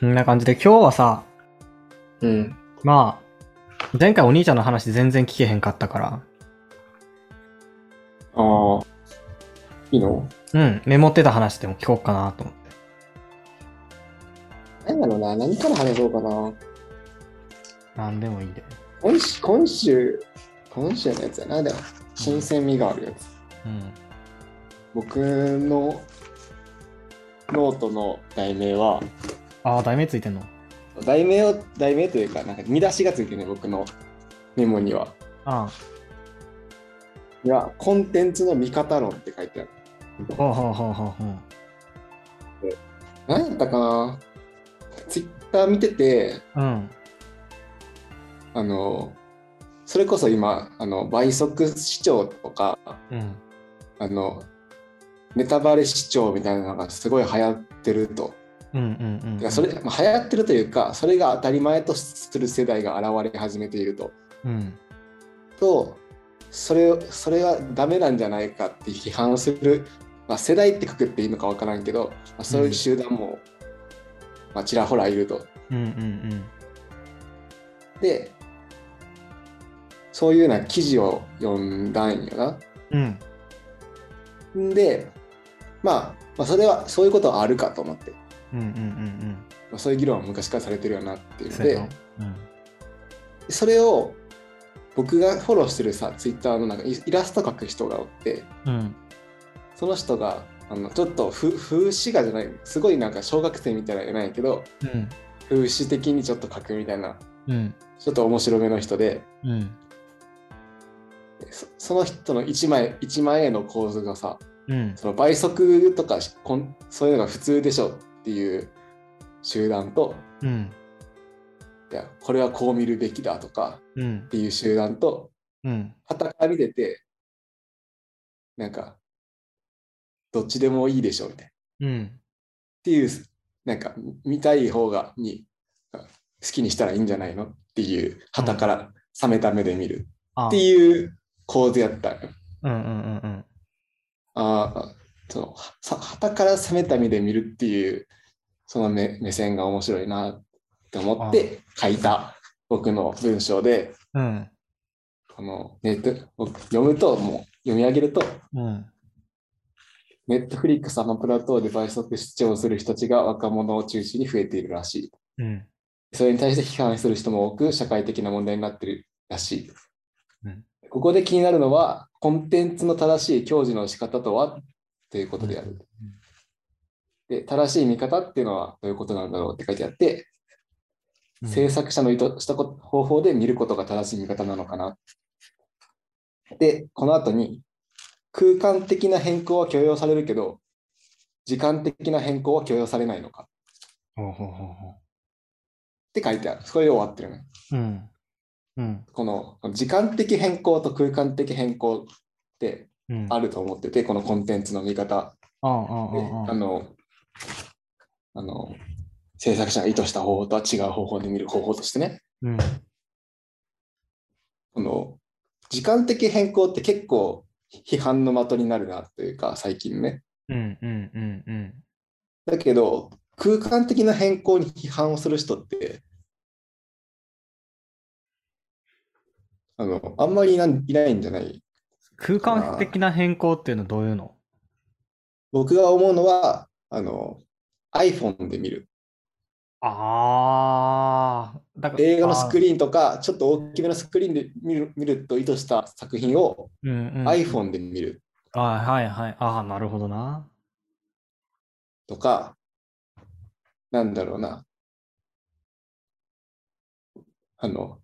こんな感じで今日はさ、うん。まあ、前回お兄ちゃんの話全然聞けへんかったから、ああ。いいの？うん、メモってた話でも聞こうかなと思って。何だろうな。何から話そうかな。なんでもいいで。今週、今週、今週のやつやな。でも、新鮮味があるやつ。うん。僕のノートの題名は、ああ、題名ついてんの？題名を、題名というか、なんか見出しがついてるね、僕のメモには。あいや、コンテンツの見方論って書いてある。あ、ほうほうほうほうほう。何やったかな？ツイッター見てて、うん。あの、それこそ今、あの倍速視聴とか、うん。あの、ネタバレ視聴みたいなのがすごい流行ってると。うんうんうん。それ、まあ、流行ってるというか、それが当たり前とする世代が現れ始めていると。うん。と、それをそれがダメなんじゃないかって批判する、まあ、世代ってくくっていいのかわからんけど、まあ、そういう集団も、まあ、ちらほらいると。うんうんで、そういうような記事を読んだんよな。うん。うん。んで、まあ、まあ、それはそういうことはあるかと思って、うんうんうんまあ、そういう議論は昔からされてるよなっていううん。のでそうん。それを僕がフォローしてるさ、ツイッターのなんかイイラスト描く人がおって、うん。その人があのちょっとふ風刺画じゃない、すごいなんか小学生みたいなじゃないけど、うん。風刺的にちょっと描くみたいな、うん。ちょっと面白めの人で、うん。そその人の1枚一枚絵の構図がさ、うん。その倍速とかこんそういうのが普通でしょっていう集団と、うん。いや、これはこう見るべきだとかうんっ。ていう集団と、うん。傍から見てて、なんか、どっちでもいいでしょみたいな。っうん。ていう、なんか、見たい方がに好きにしたらいいんじゃないの？っていう、傍から冷めた目で見るあっていう構図やった。うんうんうんうん。ああ、その、さ傍から冷めた目で見るっていう、その目目線が面白いなって思って書いた僕の文章で、うん。このネット読むと、もう読み上げると、うん。ネットフリックス、アマプラ等で倍速視聴する人たちが若者を中心に増えているらしい。うん。それに対して批判する人も多く、社会的な問題になっているらしい。うんここで気になるのは、コンテンツの正しい享受の仕方とはということである。で、正しい見方っていうのはどういうことなんだろうって書いてあって、うん制作者の意図したこ方法で見ることが正しい見方なのかな。で、この後に、空間的な変更は許容されるけど、時間的な変更は許容されないのかって書いてある。それで終わってるね。う。うん。うん。この時間的変更と空間的変更ってうん。あると思ってて、このコンテンツの見方あの、あの、制作者が意図した方法とは違う方法で見る方法としてね。うん。この時間的変更って結構批判の的になるなというか最近ね。うんうんうんうん。だけど空間的な変更に批判をする人ってあのあんまりいないんじゃない空間的な変更っていうのはどういうの？僕が思うのはあの iPhone で見る。ああ、だから映画のスクリリーンとかちょっと大きめのスクリーンで見る見ると意図した作品をーン、うんうん、iPhone で見る。あーはいはい。ああ、なるほどな。とかなんだろうな。あの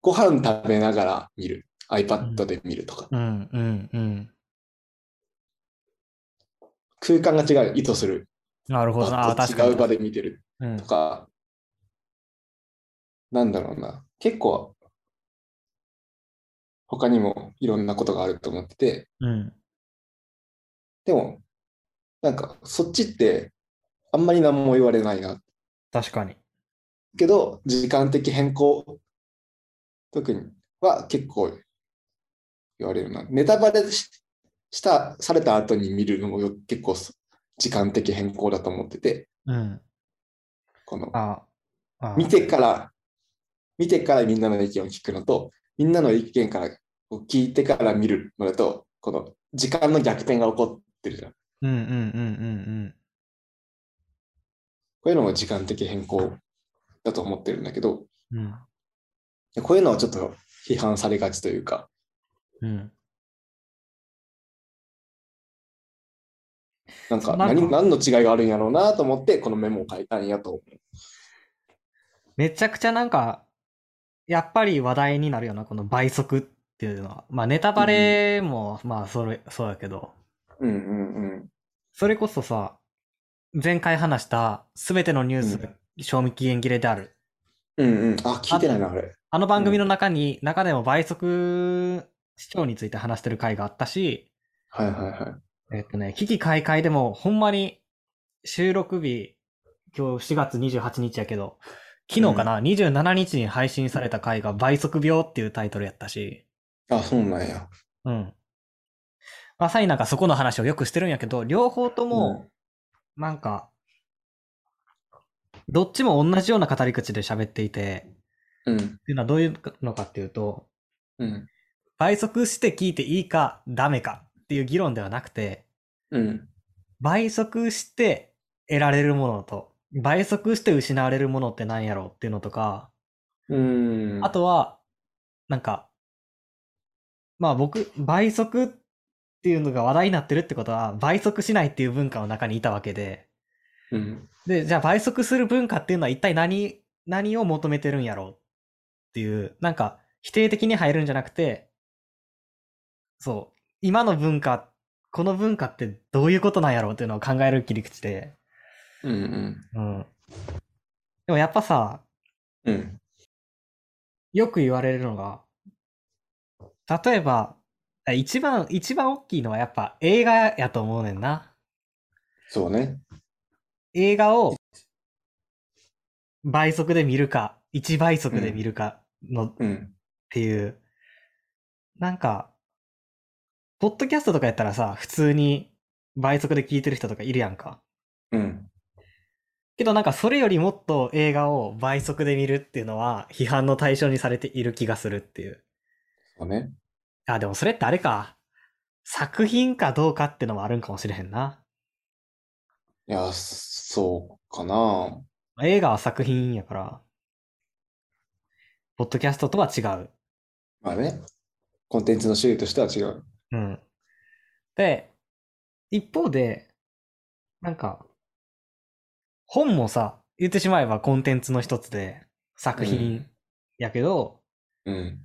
ご飯食べながら見る iPad で見るとか、うんうんうん。空間が違う意図するなるほどな。違う場で見てるうんとか、なんだろうな結構他にもいろんなことがあると思っててうん。でもなんかそっちってあんまり何も言われないな確かに。けど時間的変更特には結構言われるなネタバレししたされた後に見るのもよ結構時間的変更だと思っててうん。この見てから、見てからみんなの意見を聞くのと、みんなの意見からこう聞いてから見るのだと、この時間の逆転が起こってるじゃん。こうんうんうんうんういうのも時間的変更だと思ってるんだけど、うん。うん。こういうのはちょっと批判されがちというか、うん。なんかなんか何何の違いがあるんやろうなと思って、このメモを書いたんやと思う。めちゃくちゃなんか、やっぱり話題になるよな、この倍速っていうのは。まあネタバレも、まあそれ、そうだけど、うんうんそれこそさ、前回話したすべてのニュース、賞味期限切れである。うん。うんうん。あ、聞いてないな、あれ。あの番組の中に、中でも倍速視聴について話してる回があったし、はいはいはい。えっとね、危機開会でもほんまに収録日、今日4月28日やけど、昨日かな、27日に配信された回が倍速病っていうタイトルやったし、あ、そうなんや。うん。まさになんかそこの話をよくしてるんやけど、両方とも、なんか、どっちも同じような語り口で喋っていて、うん。っていうのはどういうのかっていうと、うん。倍速して聞いていいかダメかっていう議論ではなくて、うん。倍速して得られるものと、倍速して失われるものって何やろうっていうのとか、うん。あとは、なんか、まあ僕、倍速っていうのが話題になってるってことは、倍速しないっていう文化の中にいたわけで、うん。で、じゃあ倍速する文化っていうのは一体何、何を求めてるんやろうっていう、なんか否定的に入るんじゃなくて、そう、今の文化、この文化ってどういうことなんやろうっていうのを考える切り口で、うんうん。うん。でもやっぱさ、うん。よく言われるのが、例えば、あ一番、一番大きいのはやっぱ映画やと思うねんな。そうね。映画を倍速で見るか、1倍速で見るかのっうん。ていう、なんか、ポッドキャストとかやったらさ、普通に倍速で聞いてる人とかいるやんか。うん。けどなんかそれよりもっと映画を倍速で見るっていうのは批判の対象にされている気がするっていう。そうね。あ、でもそれってあれか。作品かどうかってのもあるんかもしれへんな。いや、そうかな。映画は作品やから、ポッドキャストとは違う。まあね。コンテンツの種類としては違う。うん。で、一方で、なんか、本もさ、言ってしまえばコンテンツの一つで、作品やけど、うん。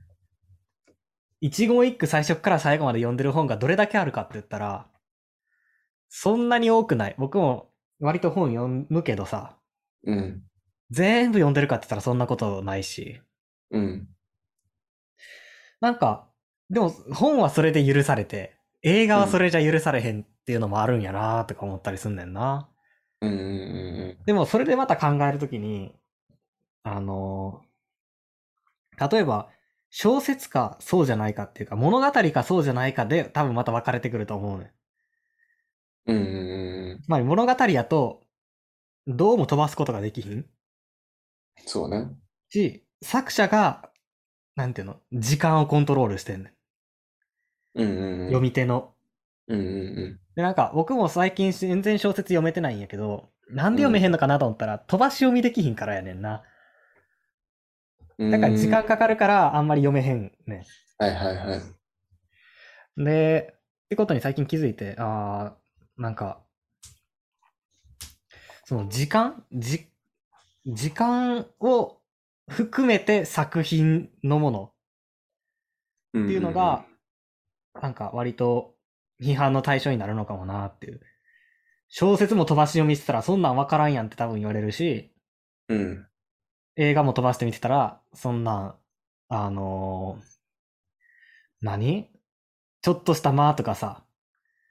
一言一句最初から最後まで読んでる本がどれだけあるかって言ったら、そんなに多くない。僕も割と本読むけどさ、うん。全部読んでるかって言ったらそんなことないし。うん。なんか、でも本はそれで許されて、映画はそれじゃ許されへんっていうのもあるんやなとか思ったりすんねんな。うん。うん。でもそれでまた考えるときに、あの例えば、小説かそうじゃないかっていうか、物語かそうじゃないかで多分また分かれてくると思うねん。うん。うん。つまり物語やと、どうも飛ばすことができひんそうね。し、作者が、なんていうの、時間をコントロールしてんねん。うん。うん。読み手の。うん。うん。で、なんか僕も最近全然小説読めてないんやけど、なんで読めへんのかなと思ったら、飛ばし読みできひんからやねんな。うん。だから時間かかるからあんまり読めへんねはいはいはい。ん。で、ってことに最近気づいて、あー、なんか、その時間じ、時間を含めて作品のものっっていうのが、なんか割と批判の対象になるのかもなっていう。小説も飛ばし読みしてたらそんなんわからんやんって多分言われるし、うん。映画も飛ばして見てたら、そんなん、あのー何？ちょっとした間とかさ、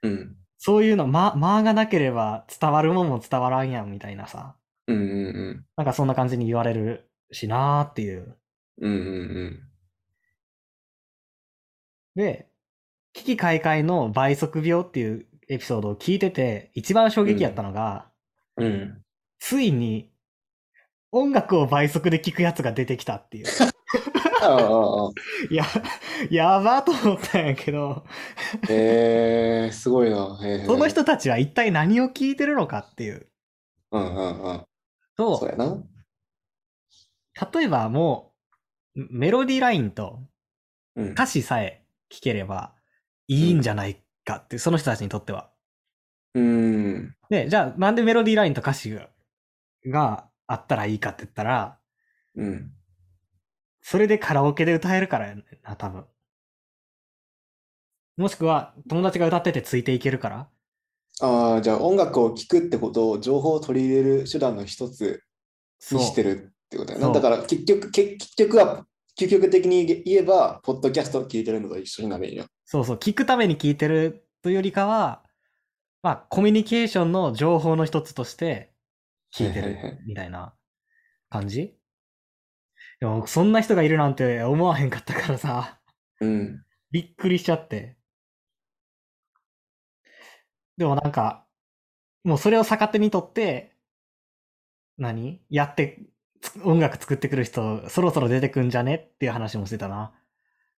うん。そういうの、間、間がなければ伝わるもんも伝わらんやんみたいなさ、うん。うん。なんかそんな感じに言われるしなーっていう。うん。うん。で、危機開会の倍速病っていうエピソードを聞いてて、一番衝撃やったのが、うん。ついに音楽を倍速で聴くやつが出てきたっていう。い や、やばと思ったんやけど、へえ、すごいな。その人たちは一体何を聞いてるのかっていう。うんうんうん。と、そうやな。例えばもう、メロディーラインとうん。歌詞さえ聞ければいいんじゃないかってその人たちにとっては。うん。で、じゃあなんでメロディーラインと歌詞ががあったらいいかって言ったら、うん。それでカラオケで歌えるからやな、多分。もしくは、友達が歌っててついていけるから。ああ、じゃあ音楽を聴くってことを情報を取り入れる手段の一つにしてるってことやな。だから結局、結結局は、究極的に言えば、ポッドキャストを聞いてるのと一緒になるんよ。そうそう、聞くために聞いてるというよりかは、まあ、コミュニケーションの情報の一つとして聞いてるみたいな感じ？でも、そんな人がいるなんて思わへんかったからさ、うん。びっくりしちゃって。でもなんか、もうそれを逆手にとって、何？やって、つ音楽作ってくる人、そろそろ出てくんじゃね？っていう話もしてたな。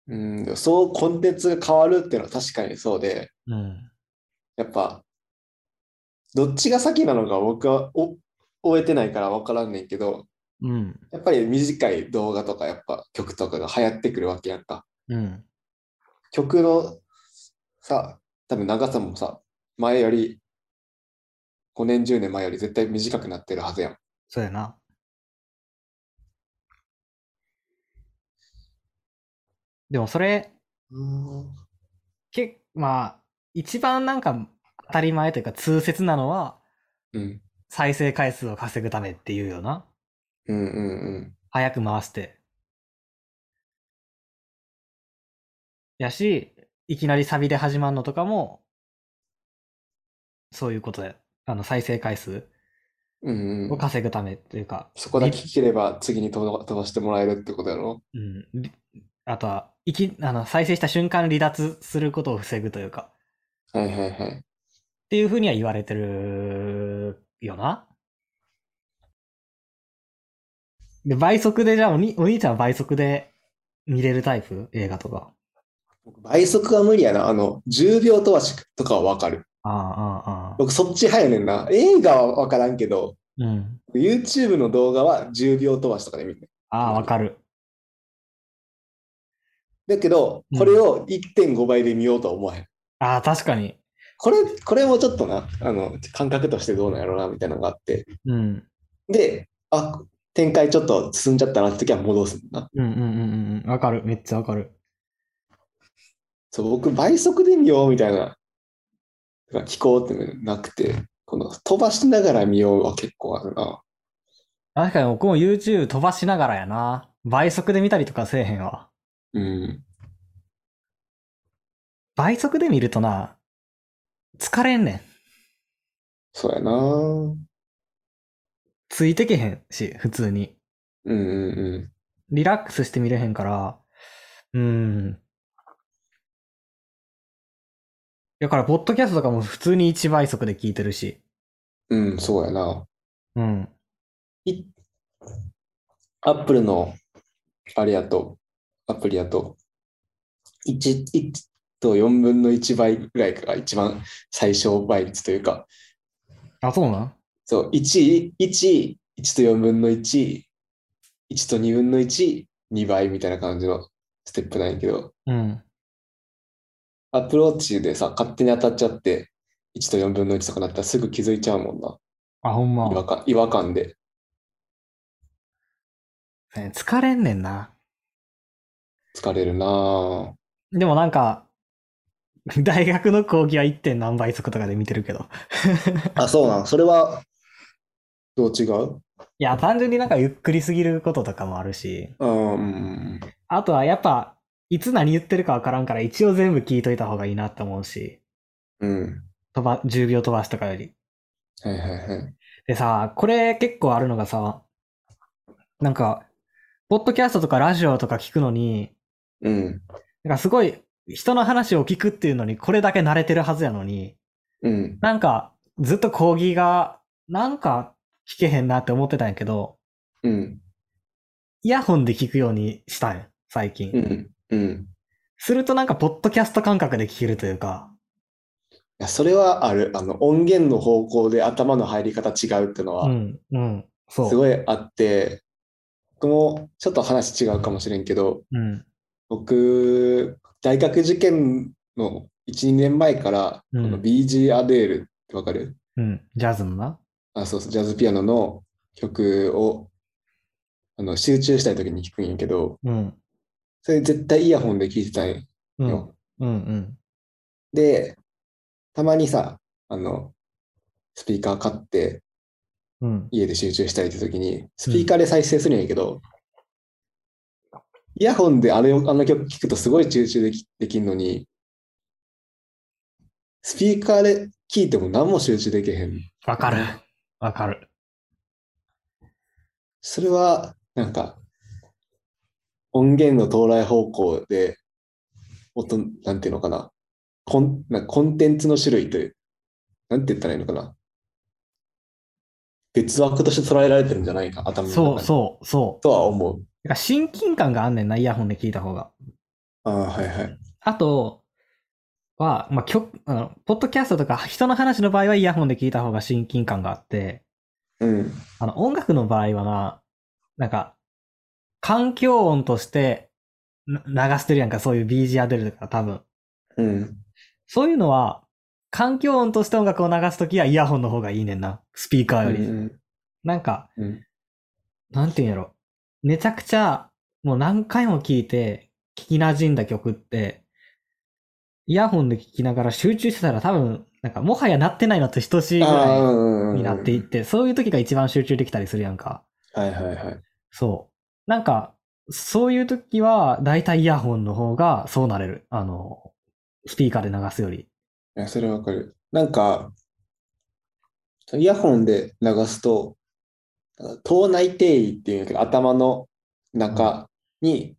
うん、そうコンテンツが変わるっていうのは確かにそうで、うん。やっぱ、どっちが先なのか僕はお終えてないから分からんねんけど、うん。やっぱり短い動画とかやっぱ曲とかが流行ってくるわけやんか。うん。曲のさ、多分長さもさ、前より、5年、10年前より絶対短くなってるはずやん。そうやな。でもそれ、けまあ、一番なんか当たり前というか通説なのは、うん。再生回数を稼ぐためっていうよな。うんうんうん。早く回して。やし、いきなりサビで始まるのとかも、そういうことで、あの、再生回数うんうん、を稼ぐためっていうか、そこだけ聞ければ次に飛ば飛ばしてもらえるってことやろ？うん。りあとは、いき、あの、再生した瞬間離脱することを防ぐというか、はいはいはい。っていうふうには言われてるよな。で、倍速で、じゃあおに、お兄ちゃんは倍速で見れるタイプ？映画とか。僕倍速は無理やな。あの、10秒飛ばしとかはわかる。ああ、ああ、ああ。僕そっち早いねんな。映画はわからんけど、うん。YouTube の動画は10秒飛ばしとかで見る。ああ、わかる。だけどう、んこれを1.5倍で見ようとは思わへん。ああ、確かに。これ、これもちょっとな、あの、感覚としてどうなんやろうな、みたいなのがあって。うん。で、あ、展開ちょっと進んじゃったなって時は戻すんだな。うんうんうんうんうん。わかる。めっちゃわかる。そう、僕、倍速で見ようみたいな、聞こうってなくて、この飛ばしながら見ようは結構あるな。確かに僕も YouTube 飛ばしながらやな。倍速で見たりとかせえへんわ。うん。倍速で見るとな、疲れんねん。そうやな。うんついてけへんし、普通に。うんうリラックスして見れへんから、うーん。だから、ポッドキャストとかも普通に1倍速で聞いてるし。ん。うん、そうやな。うん。いアップルのあれやと、アプリやと、1、1と4分の1倍ぐらいが一番最小倍率というか、あ、そうなん？そう、1、1、1と4分の1、1と2分の1、2倍みたいな感じのステップなんやけど、うん。アップルウォッチでさ、勝手に当たっちゃって、1と4分の1とかなったらすぐ気づいちゃうもんな。あ、ほんま違。和感、違和感で。ね疲れんねんな。疲れるなぁ。でもなんか、大学の講義は 1. 点何倍速とかで見てるけど。あ、そうなん？それは、どう違う？いや、単純になんかゆっくりすぎることとかもあるし、うんうん。あとはやっぱ、いつ何言ってるかわからんから一応全部聞いといた方がいいなって思うし、うん。飛ば、10秒飛ばしとかより。はいはいはい。でさ、これ結構あるのがさ、なんか、ポッドキャストとかラジオとか聞くのに、うん。なんかすごい人の話を聞くっていうのにこれだけ慣れてるはずやのに、うん。なんかずっと講義が、なんか聞けへんなって思ってたんやけど、うん。イヤホンで聞くようにしたんよ最近。うん。うん。するとなんか、ポッドキャスト感覚で聞けるというか、いや、それはある。あの、音源の方向で頭の入り方違うっていうのは、うん、うん、そう。すごいあって、僕もちょっと話違うかもしれんけど、うん、僕、大学受験の1、2年前から、うん。この BG アデールってわかる？うん、ジャズのな？あ、そうそう、ジャズピアノの曲を、あの、集中したい時に聴くんやけど、うん、それ絶対イヤホンで聴いてたんうん、よ。うん、うん、で、たまにさ、あの、スピーカー買ってうん、家で集中したいって時に、スピーカーで再生するんやけど、イヤホンであれを、あの曲聴くとすごい集中でき、できんのに、スピーカーで聴いても何も集中できへん。わかる。わかる。それは、なんか、音源の到来方向で、音、なんていうのかな。コン、なコンテンツの種類という、なんて言ったらいいのかな。別枠として捉えられてるんじゃないか、頭の中そう、に。そう、そう。とは思う。だから親近感があんねんな、イヤホンで聞いた方が。ああ、はいはい。あとは、まあ、曲、あの、ポッドキャストとか人の話の場合はイヤホンで聞いた方が親近感があって、うん。あの、音楽の場合はな、なんか、環境音としてな流してるやんか、そういう BG が出るとか多分。うん。そういうのは、環境音として音楽を流すときはイヤホンの方がいいねんな。スピーカーより。うん。なんか、うん。なんていうんやろ。めちゃくちゃ、もう何回も聴いて、聞き馴染んだ曲って、イヤホンで聴きながら集中してたら多分、なんかもはや鳴ってないのと等しいぐらうんいになっていって、そういう時が一番集中できたりするやんか。はいはいはい。そう。なんか、そういう時は、だいたいイヤホンの方がそうなれる。あの、スピーカーで流すより。いや、それわかる。なんか、イヤホンで流すと、頭内定位っていうんやけど、頭の中に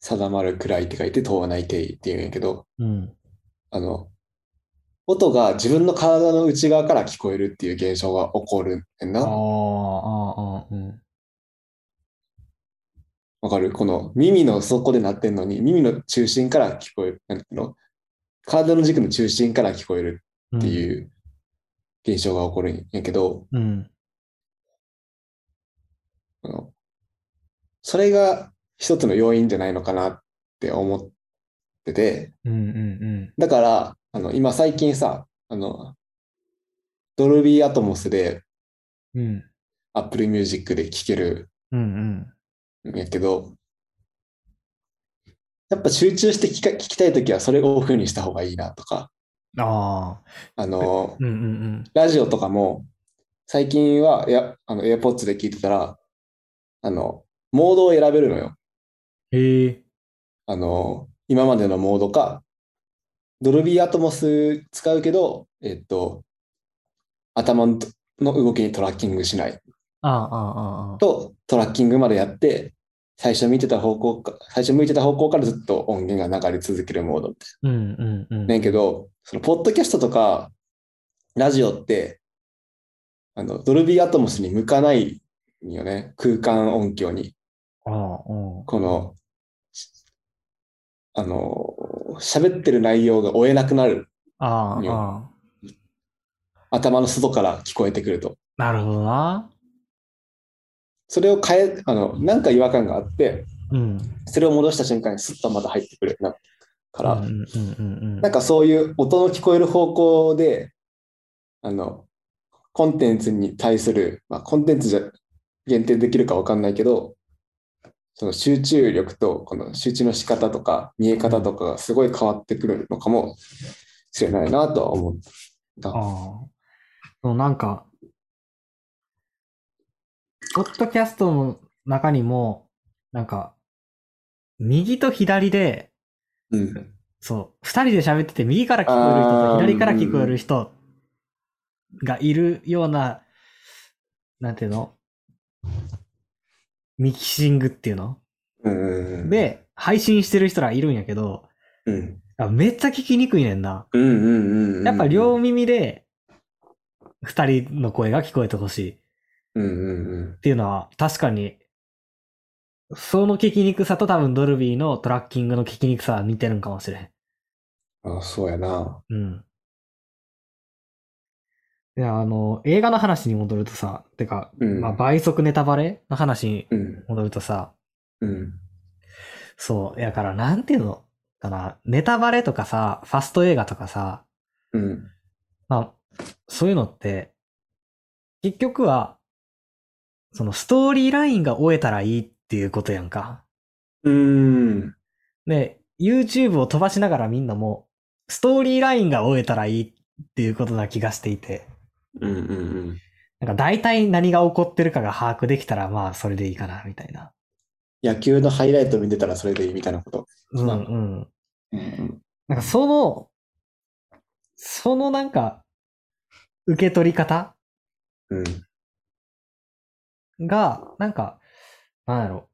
定まるくらいって書いて、頭内定位っていうんやけど、うん。あの、音が自分の体の内側から聞こえるっていう現象が起こるんな。あ、ああ、うん。わかる？この耳の底で鳴ってんのに、耳の中心から聞こえる。なんていうの？体の軸の中心から聞こえるっていう現象が起こるんやけど、うん。うん。あのそれが一つの要因じゃないのかなって思ってて、うん、うん、だから、あの、今最近さ、あの、ドルビーアトモスでうん。うん。Apple Music で聴けるうん、うん。んやけど、やっぱ集中して聞か聞きたいときはそれをオフにした方がいいなとか、ああ。あの、うん、うん、ラジオとかも、最近は、や、あの、AirPods で聞いてたら、あの、モードを選べるのよ。うん。へえ。あの、今までのモードか、ドルビーアトモス使うけど、えっと、頭のの動きにトラッキングしないああ、ああ。と、トラッキングまでやって、最初見てた方向か、最初向いてた方向からずっと音源が流れ続けるモードって。うん、うん、うん。ねんけど、その、ポッドキャストとか、ラジオって、あの、ドルビーアトモスに向かないんよね。空間音響に。ああ、うん。この、あの、喋ってる内容が追えなくなる。ああ。頭の外から聞こえてくると。なるほどな。それを変え、あの、なんか違和感があって、うん。それを戻した瞬間にスッとまた入ってくるなから、うん、うん、うん、うん。なんかそういう音の聞こえる方向で、あの、コンテンツに対する、まあ、コンテンツじゃ限定できるかわかんないけど、その集中力とこの集中の仕方とか見え方とかがすごい変わってくるのかもしれないなとは思った。ああ。そう、なんか、ポッドキャストの中にも、なんか、右と左で、うん。そう、二人で喋ってて、右から聞こえる人と左から聞こえる人がいるような、なんていうの？ミキシングっていうの？うん。、で、配信してる人らいるんやけど、うん。あめっちゃ聞きにくいねんな。やっぱ両耳で、二人の声が聞こえてほしい。っていうのは確かに、その聞きにくさと多分ドルビーのトラッキングの聞きにくさは似てるんかもしれん。うん。あ、そうやな。うん。いや、あの、映画の話に戻るとさ、てか、うん。まあ、倍速ネタバレの話にうん。戻るとさ、うん。そう、やから、なんていうのかな、ネタバレとかさ、ファスト映画とかさ、うん。まあ、そういうのって、結局は、そのストーリーラインが終えたらいいっていうことやんか。うん。で、YouTube を飛ばしながらみんなも、ストーリーラインが終えたらいいっていうことな気がしていて、うんうんうん。なんか大体何が起こってるかが把握できたら、まあそれでいいかな、みたいな。野球のハイライト見てたらそれでいいみたいなこと。うんまあうん。うんなんかその、そのなんか、受け取り方うん。が、なんか、なんやろ。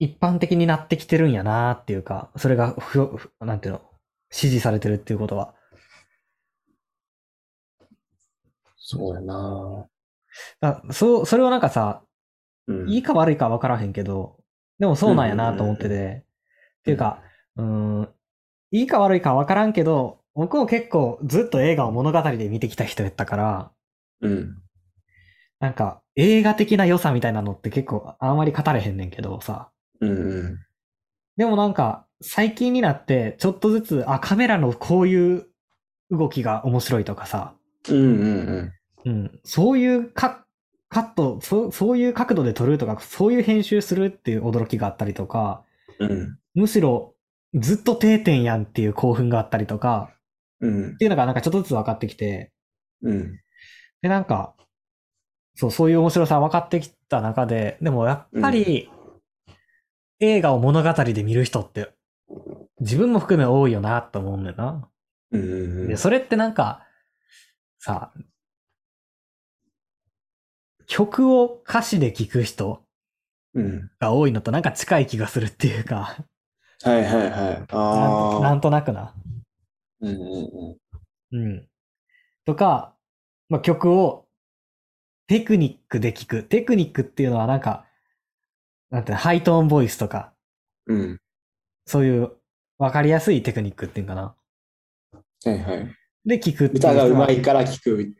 一般的になってきてるんやなっていうか、それがふ、ふなんていうの、支持されてるっていうことは。そうやな。だそう、それはなんかさ、うん。いいか悪いか分からへんけど、でもそうなんやなと思ってて、っていうか、うーん、いいか悪いか分からんけど、僕も結構ずっと映画を物語で見てきた人やったから、うん。なんか映画的な良さみたいなのって結構あんまり語れへんねんけどさ、うんうん。でもなんか最近になってちょっとずつ、あ、カメラのこういう動きが面白いとかさ、うんうんうん、そういうカカットそ、そういう角度で撮るとか、そういう編集するっていう驚きがあったりとか、うん。うん。むしろずっと定点やんっていう興奮があったりとか、うんっ。ていうのがなんかちょっとずつ分かってきて、うん。で、なんか、そう、そういう面白さ分かってきた中で、でもやっぱり、映画を物語で見る人って、自分も含め多いよなと思うんだよな。うんうんで、それってなんか、さ、曲を歌詞で聴く人うん。が多いのとなんか近い気がするっていうか、はいはいはい。なんああ。なんとなくな。うんうんうん。とか、まあ、曲をテクニックで聴く。テクニックっていうのはなんか、なんてハイトーンボイスとか、うん。うん。そういうわかりやすいテクニックっていうのかな。はいはい。で聴くっていう歌が上手いから聴く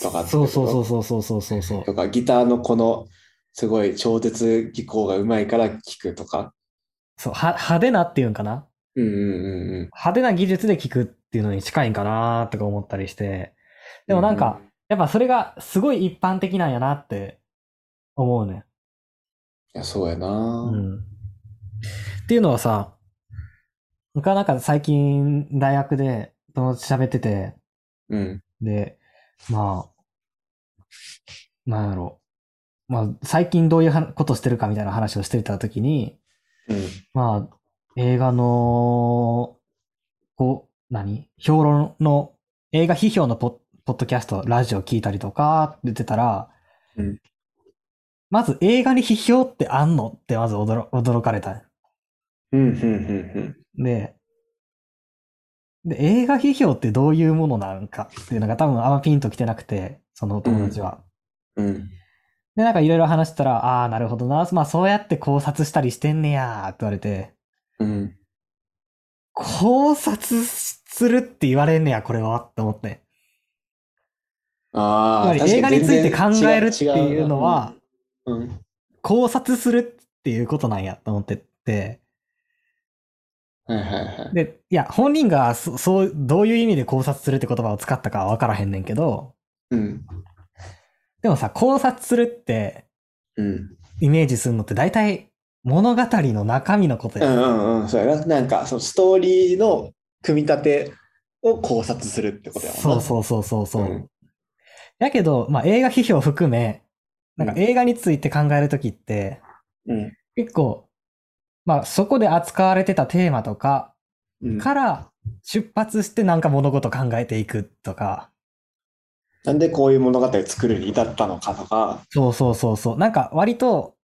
とかそうそうそうそうそうそうそうそう。とか、ギターのこのすごい超絶技巧が上手いから聴くとか。そう、は派手なっていうんかな？うんうんうんうん。派手な技術で聴くっていうのに近いんかなとか思ったりして。でもなんか、やっぱそれがすごい一般的なんやなって思うね。いや、そうやな。うん。っていうのはさ、僕はなんか最近大学で友達喋ってて、うん。で、まあ、なんやろ。まあ、最近どういうはことしてるかみたいな話をしてたときに、うん。まあ、映画の、こう、何？評論の、映画批評のポッポッドキャスト、ラジオ聞いたりとかって言ってたら、うんまず映画に批評ってあんのってまず驚驚かれた。うん、うん、うん、で、で、映画批評ってどういうものなんかっていうのが多分あんまピンときてなくて、その友達は。うん。うん。で、なんかいろいろ話したら、ああー、なるほどな。まあそうやって考察したりしてんねやーって言われて、うん。考察するって言われんねや、これはって思って。ああ、つまり映画について考えるっていうのは、違うん。考察するっていうことなんやと思ってて、はいはいはい。で、いや、本人がそそう、どういう意味で考察するって言葉を使ったかはわからへんねんけど、うん。でもさ、考察するってうん。イメージするのって大体物語の中身のことや。うんうんうん。そうやな。なんか、そのストーリーの組み立てを考察するってことやもんな。そうそうそうそうそう。うんやけど、まあ映画批評含め、なんかうん映画について考えるときって、うん。結構、まあそこで扱われてたテーマとかうん。から出発してなんか物事考えていくとか、なんでこういう物語を作るに至ったのかとか。そうそうそうそう。なんか割と、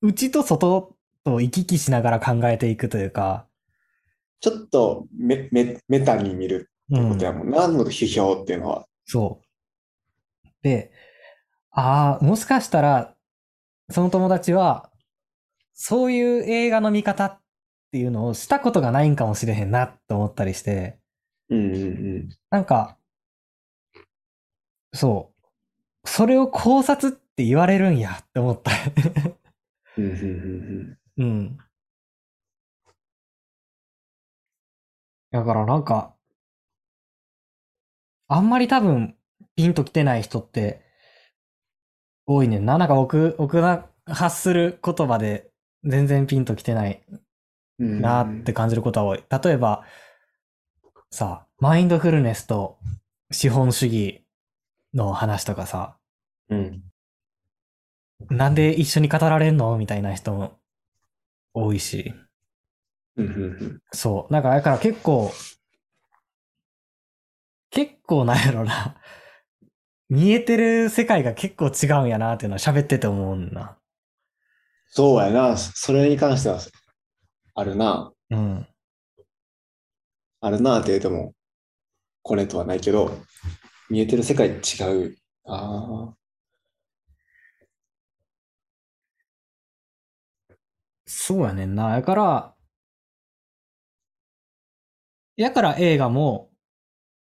内と外と行き来しながら考えていくというか、ちょっとメメメタに見るうんことやもんな、あの批評っていうのは。そう。で、ああ、もしかしたら、その友達は、そういう映画の見方っていうのをしたことがないんかもしれへんなって思ったりして、うんうんなんか、そう。それを考察って言われるんやって思った。うん。うんうんうんうん。だからなんか、あんまり多分ピンと来てない人って多いねんな。なんか僕、僕が発する言葉で全然ピンと来てないうん。なって感じることは多い。例えば、さ、マインドフルネスと資本主義の話とかさ、うん。なんで一緒に語られんのみたいな人も多いし。そう。なんか、だから結構、結構なんやろな。見えてる世界が結構違うんやなっていうのは喋ってて思うんだ。そうやな。それに関しては、あるな。うん。あるなって言うても、これとはないけど、見えてる世界違う。ああ。そうやねんな。やから、やから映画も、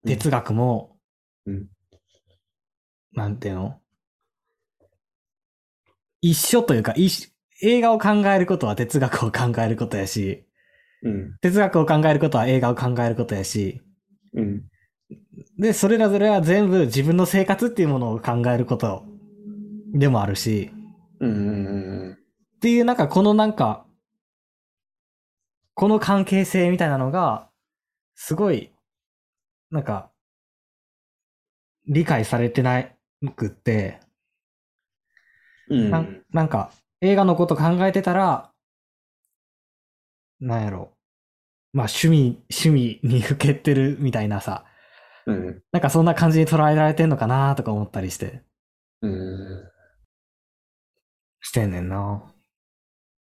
哲学も、うんなんていうの？一緒というか、一映画を考えることは哲学を考えることやし、うん。哲学を考えることは映画を考えることやし、うん。で、それらぞれは全部自分の生活っていうものを考えることでもあるし、うんっていうなんかこのなんか、この関係性みたいなのが、すごい、なんか、理解されてなくって、うん。なんか、映画のこと考えてたら、なんやろ。まあ趣味、趣味にふけてるみたいなさ、うん。なんかそんな感じに捉えられてんのかなとか思ったりして、うん。してんねんな。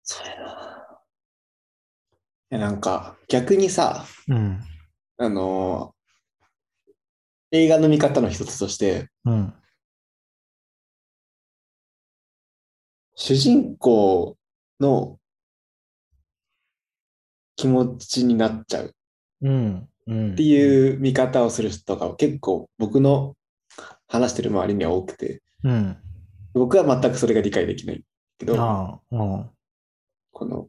そうやな。いや、なんか、逆にさ、うん。あのー映画の見方の一つとして、うん。主人公の気持ちになっちゃうっ。ていう見方をする人が結構僕の話してる周りには多くて、うん。僕は全くそれが理解できないけど。この、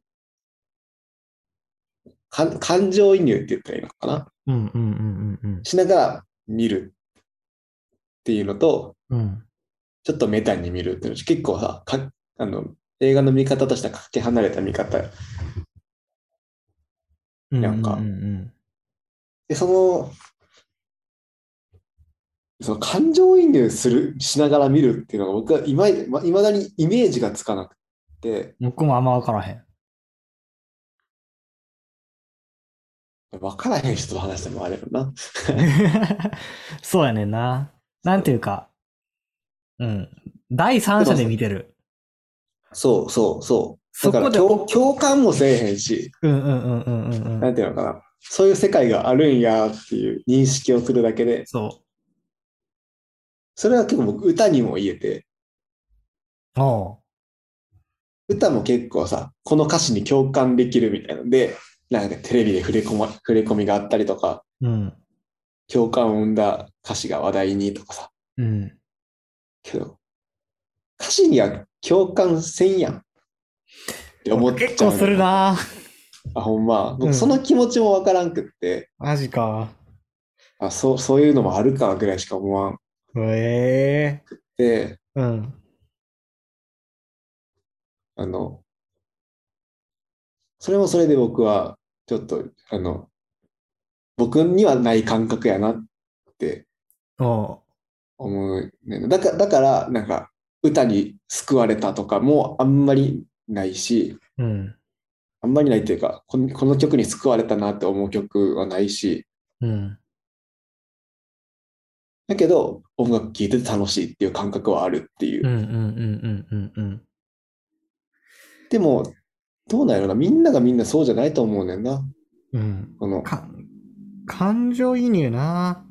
か感情移入って言ったらいいのかな？うんうんうんうんしながら見るっていうのと、うん。うん。ちょっとメタに見るっていうの結構さ、かあの映画の見方としてはかけ離れた見方。なんかうんうんで、その、その感情移入する、しながら見るっていうのが僕はいまいま未だにイメージがつかなくて、うん。僕もあんま分からへん。分からへん人と話してもあれよな。そうやねんな。なんていうか、うん。第三者で見てる。そうそうそう。そこでだから共共感もせえへんし、うんうんうんうんうんうん。なんていうのかな。そういう世界があるんやっていう認識をするだけで、そそれは結構僕歌にも言えて、う。お歌も結構さ、この歌詞に共感できるみたいなので、なんかテレビで触れ込ま触れ込みがあったりとか、う。うん。共感を生んだ歌詞が話題にとかさ、うん。けど、歌詞には共感せんやんって思っちゃう。結構する。なあ、ほんま。うん僕その気持ちもわからんくって、マジか。あそう、そういうのもあるかぐらいしか思わんええで、うん。あの、それもそれで僕は、ちょっと、あの、僕にはない感覚やなってお思う、ね。だから、だから、なんか、歌に救われたとかもあんまりないし、う。うん。あんまりないっていうか、このこの曲に救われたなって思う曲はないし、うん。だけど、音楽聴いてて楽しいっていう感覚はあるっていう。でも、どうなんやろな、みんながみんなそうじゃないと思うねんな。うん。この、か、感情移入な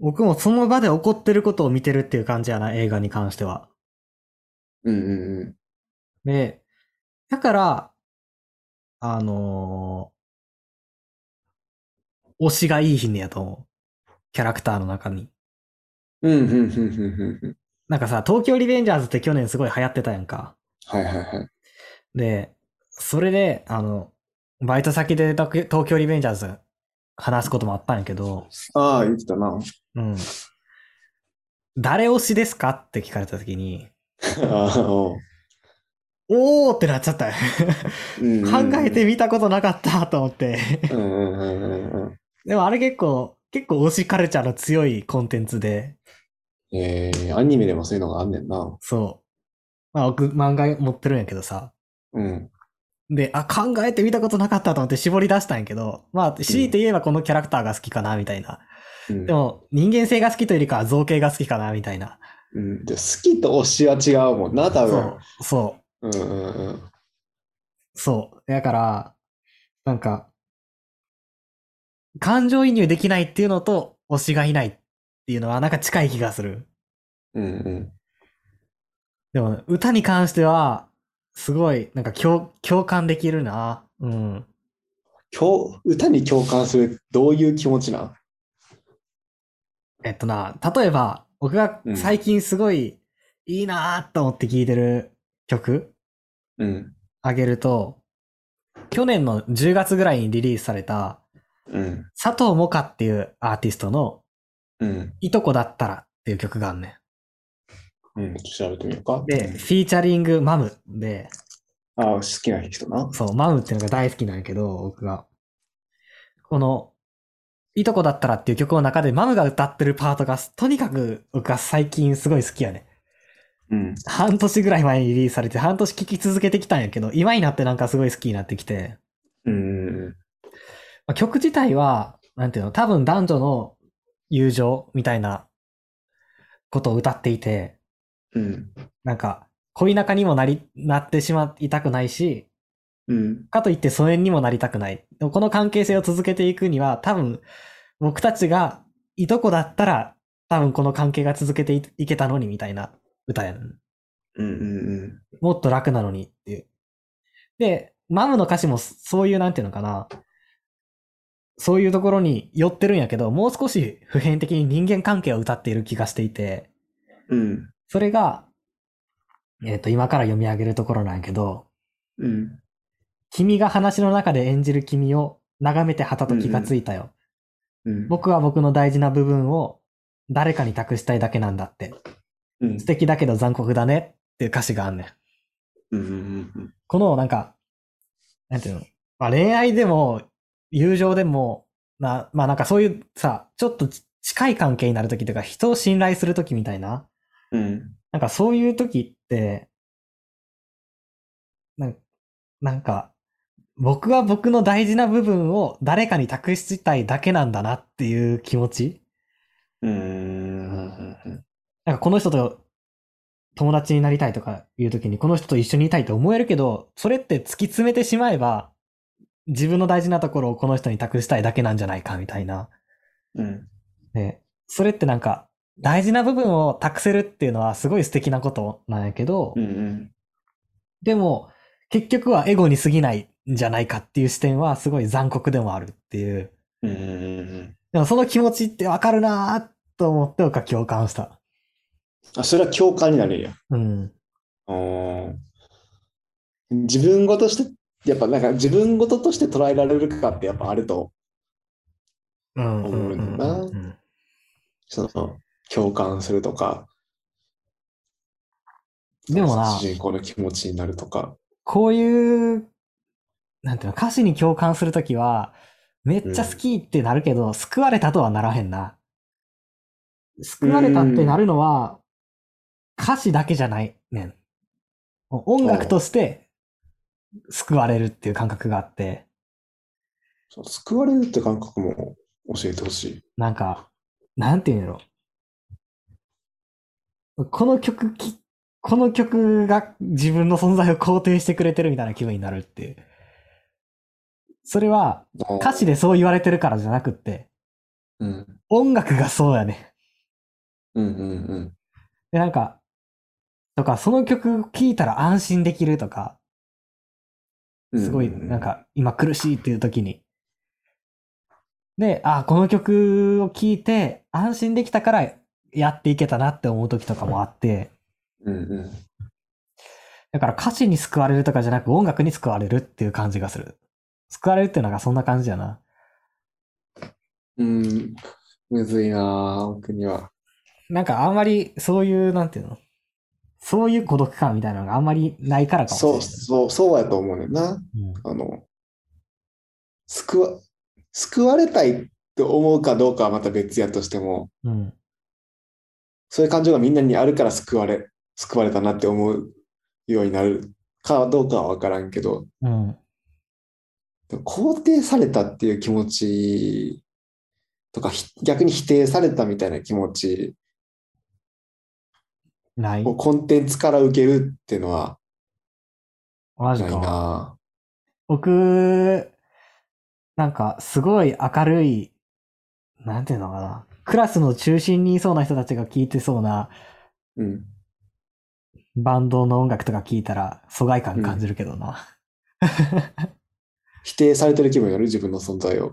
僕もその場で起こってることを見てるっていう感じやな、映画に関しては。うんうんうん。で、だから、あのー推しがいいひんねやと思う。キャラクターの中に。うんうんうんうんうんうん。なんかさ、東京リベンジャーズって去年すごい流行ってたやんか。はいはいはい。で、それで、あの、バイト先で東東京リベンジャーズ話すこともあったんやけど、ああ、言ってたな。うん。誰推しですかって聞かれた時に、ああ、おうおーってなっちゃったよ。うんうんうん考えてみたことなかったと思って。うんうんうんうんうん。でもあれ結構、結構推しカルチャーの強いコンテンツで、えー、アニメでもそういうのがあんねんな。そう。まあ僕漫画持ってるんやけどさ。うん。で、あ、考えてみたことなかったと思って絞り出したんやけど、まあ、強いて言えばこのキャラクターが好きかな、みたいな。うんでも、人間性が好きというよりかは造形が好きかな、みたいな。うん、で好きと推しは違うもんな、多分。そう、そう。うんうんうん。そう。だから、なんか、感情移入できないっていうのと推しがいないっていうのはなんか近い気がする。うんうん。でも、歌に関しては、すごい、なんか共共感できるな。うん。共歌に共感する、どういう気持ちなん？えっとな、例えば、僕が最近すごいいいなと思って聴いてる曲うん。あげると、去年の10月ぐらいにリリースされた、うん。佐藤萌歌っていうアーティストの、うん。いとこだったらっていう曲があんねん。うん。調べてみようか。で、フィーチャリングマムで、ああ、好きな人な。そう、マムっていうのが大好きなんやけど、僕が。この、いとこだったらっていう曲の中でマムが歌ってるパートが、とにかく僕が最近すごい好きやね。うん。半年ぐらい前にリリースされて、半年聴き続けてきたんやけど、今になってなんかすごい好きになってきて、うん。まあ、曲自体は、なんていうの、多分男女の友情みたいなことを歌っていて、うん。なんか、恋仲にもなり、なってしまいたくないし、うん。かといって疎遠にもなりたくない。この関係性を続けていくには、多分、僕たちがいとこだったら、多分この関係が続けていいけたのにみたいな歌やねん。うん。うん。もっと楽なのにっていう。で、マムの歌詞もそういうなんていうのかな。そういうところに寄ってるんやけど、もう少し普遍的に人間関係を歌っている気がしていて、うん。それが、えっ、と、今から読み上げるところなんやけど、うん。君が話の中で演じる君を眺めてはたと気がついたよ。うん。僕は僕の大事な部分を誰かに託したいだけなんだって。うん素。敵だけど残酷だねっていう歌詞があんねん。うん。うん。このなんか、なんていうの、まあ、恋愛でも友情でも、な、まあなんかそういうさ、ちょっとち近い関係になるときとか人を信頼するときみたいな、うん。なんかそういうときって、なんなんか、僕は僕の大事な部分を誰かに託したいだけなんだなっていう気持ちうん。なんかこの人と友達になりたいとかいうときにこの人と一緒にいたいと思えるけど、それって突き詰めてしまえば、自分の大事なところをこの人に託したいだけなんじゃないかみたいな。うん。ね、それってなんか、大事な部分を託せるっていうのはすごい素敵なことなんやけど、うん。でも、結局はエゴに過ぎないんじゃないかっていう視点はすごい残酷でもあるっていう。うん。でもその気持ちってわかるなーと思って僕は共感した。あ、それは共感になるんや。うん。うん自分ごとして、やっぱなんか自分ごととして捉えられるかってやっぱあると、うん。うん。思うんだなうんうんその共感するとか、でもな主人公の気持ちになるとか。こういう、なんていうの、歌詞に共感するときは、めっちゃ好きってなるけど、救われたとはならへんな。救われたってなるのは、歌詞だけじゃないねん。音楽として救われるっていう感覚があって、救われるって感覚も教えてほしい。なんか、なんていうんやろ。この曲き、この曲が自分の存在を肯定してくれてるみたいな気分になるっていう。それは、歌詞でそう言われてるからじゃなくって、うん。音楽がそうやね。うんうんうん。で、なんか、とか、その曲聴いたら安心できるとか、うんすごい、なん、か、今苦しいっていう時に。で、あ、この曲を聴いて安心できたからやっていけたなって思う時とかもあって、うんうん。だから歌詞に救われるとかじゃなく音楽に救われるっていう感じがする。救われるっていうのがそんな感じやな。うん。むずいなぁ、僕には。なんかあんまりそういう、なんていうの？そういう孤独感みたいなのがあんまりないからかもしれそう、ない。そう、そうやと思うねんな。うんあの、救わ、救われたいって思うかどうかはまた別やとしても、うん。そういう感情がみんなにあるから救われ、救われたなって思うようになるかどうかは分からんけど、うん。肯定されたっていう気持ちとか、ひ逆に否定されたみたいな気持ちないをコンテンツから受けるっていうのは僕、なんかすごい明るい、なんていうのかな。クラスの中心にいそうな人たちが聴いてそうなうん。バンドの音楽とか聴いたら疎外感感じるけどな。否定されてる気分になる自分の存在を。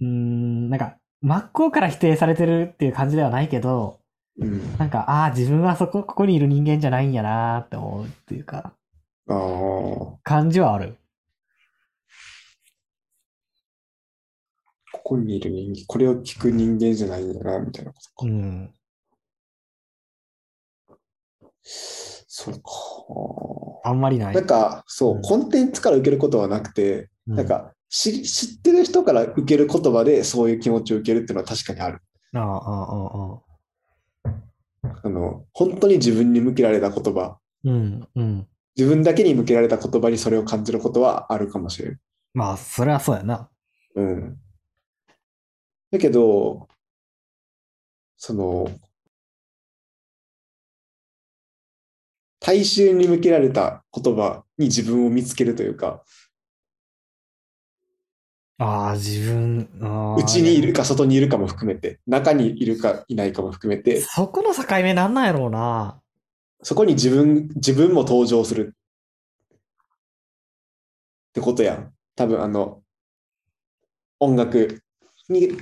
うーん、なんか真っ向から否定されてるっていう感じではないけど、うん。なんか、ああ、自分はそこ、ここにいる人間じゃないんやなーって思うっていうか、ああ。感じはある。ここにいる人間、これを聞く人間じゃないんだな、みたいなことか。うん。そうあんまりない。か。なんか、そうう、んコンテンツから受けることはなくて、うんなんか、知知ってる人から受ける言葉でそういう気持ちを受けるっていうのは確かにある。ああ、ああ、ああ。あの、本当に自分に向けられた言葉、うん、うん。自分だけに向けられた言葉にそれを感じることはあるかもしれん。まあ、それはそうやな。うん。だけど、その、大衆に向けられた言葉に自分を見つけるというか、ああ、自分、ああ内にいるか外にいるかも含めて、中にいるかいないかも含めて、そこの境目なんなんやろうな。そこに自分、自分も登場するってことやん。多分あの、音楽に、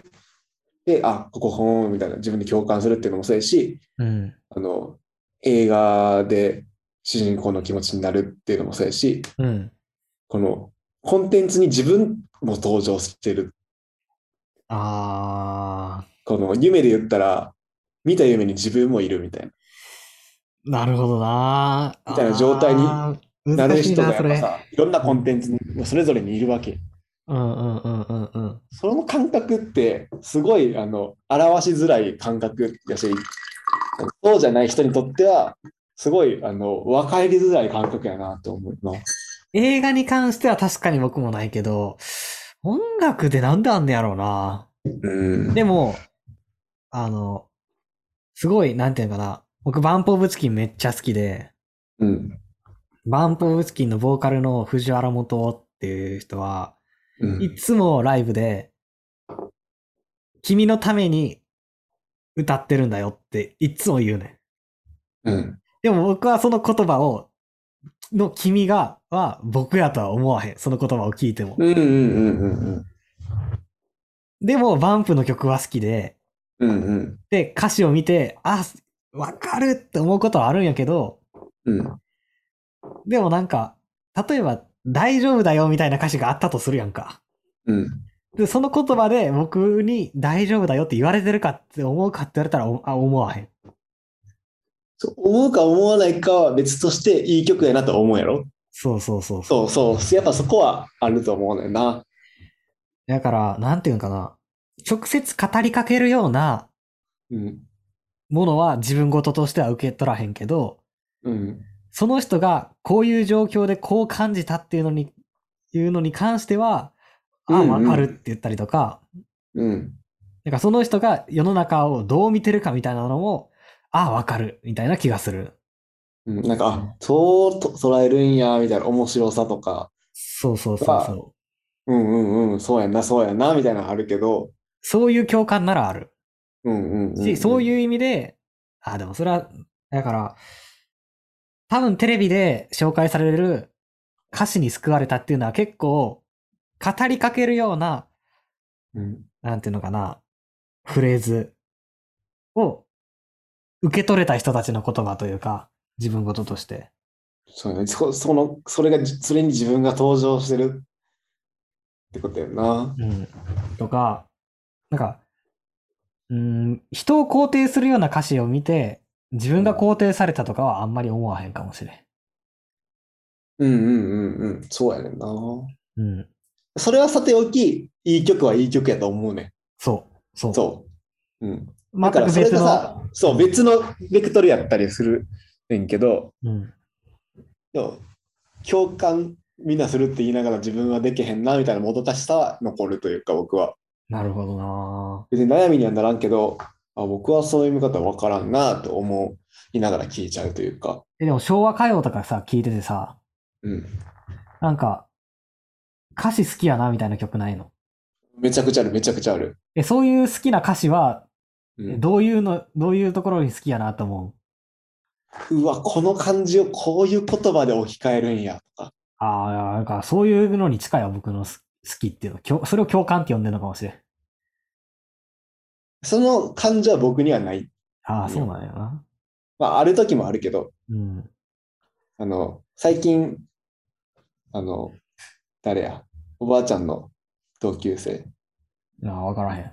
で、あ、ここほーんみたいな自分で共感するっていうのもそうやし、うん、あの、映画で主人公の気持ちになるっていうのもそうやし、うん。このコンテンツに自分も登場してる。ああ、この夢で言ったら、見た夢に自分もいるみたいなるほどな。みたいな状態にな。なる。人がやっぱさ、いろんなコンテンツにそれぞれにいるわけ。うんうんうんうんうん。その感覚って、すごい、あの、表しづらい感覚やし、そうじゃない人にとっては、すごい、あの、分かりづらい感覚やなと思うな。映画に関しては確かに僕もないけど、音楽でなんであんねやろうな。うん。でも、あの、すごい、なんていうのかな。僕、バンプオブチキンめっちゃ好きで、うん。バンプオブチキンのボーカルの藤原元っていう人は、うん。いつもライブで、君のために歌ってるんだよっていつも言うねん。うん。でも僕はその言葉を、の君が、は僕やとは思わへん。その言葉を聞いても。うんうんうんうんでも、バンプの曲は好きで、うん。うんうん。で、歌詞を見て、あ、わかるって思うことはあるんやけど、うん。でもなんか、例えば、大丈夫だよみたいな歌詞があったとするやんか。うん。で、その言葉で僕に大丈夫だよって言われてるかって思うかって言われたら、おあ、思わへん。そう思うか思わないかは別としていい曲やなと思うやろそうそうそうそう。そうそう。やっぱそこはあると思うのよな。だから、なんていうんかな。直接語りかけるようなうん。ものは自分事としては受け取らへんけど、うん。その人がこういう状況でこう感じたっていうのに、いうのに関しては、あ、うんうん。わかるって言ったりとか、うん。なんかその人が世の中をどう見てるかみたいなのも、あ、わかるみたいな気がする。うん。なんか、あ、そうと捉えるんや、みたいな面白さとか、そうそうそうそう。んうんうん、そうやんな、そうやんな、みたいなのあるけど、そういう共感ならある。うんうんうん、し、そうういう意味で、あ、でもそれは、だから、多分テレビで紹介される歌詞に救われたっていうのは結構、語りかけるような、ん。うんなんていうのかな、フレーズを受け取れた人たちの言葉というか、自分事として。そうね。そその、それが、それに自分が登場してるってことやんな。うん。とか、なんか、うーん、人を肯定するような歌詞を見て、自分が肯定されたとかはあんまり思わへんかもしれん。うんうんうんうん。そうやねんな。うん。それはさておき、いい曲はいい曲やと思うねそう。そう。ん。そう。うん。全だからそれ。がさ、そう、別のベクトルやったりするねんけど、うん。でも共感みんなするって言いながら自分はできへんなみたいなもどかしさは残るというか、僕は。なるほどな別に悩みにはならんけど、あ僕はそういう見方わからんなと思いながら聞いちゃうというか。え、でも昭和歌謡とかさ、聞いててさ、うん。なんか、歌詞好きやなみたいな曲ないの？めちゃくちゃある、めちゃくちゃある。え、そういう好きな歌詞は、うん、どういうの、どういうところに好きやなと思う？うわ、この感じをこういう言葉で置き換えるんやとか。ああ、なんかそういうのに近いわ、僕のす好きっていうの。きょそれを共感って呼んでるのかもしれん。その感情は僕にはない。ああ、うんそうなんやな。まあ、ある時もあるけど、うん。あの、最近、あの、誰や、おばあちゃんの同級生、ああ、わからへん。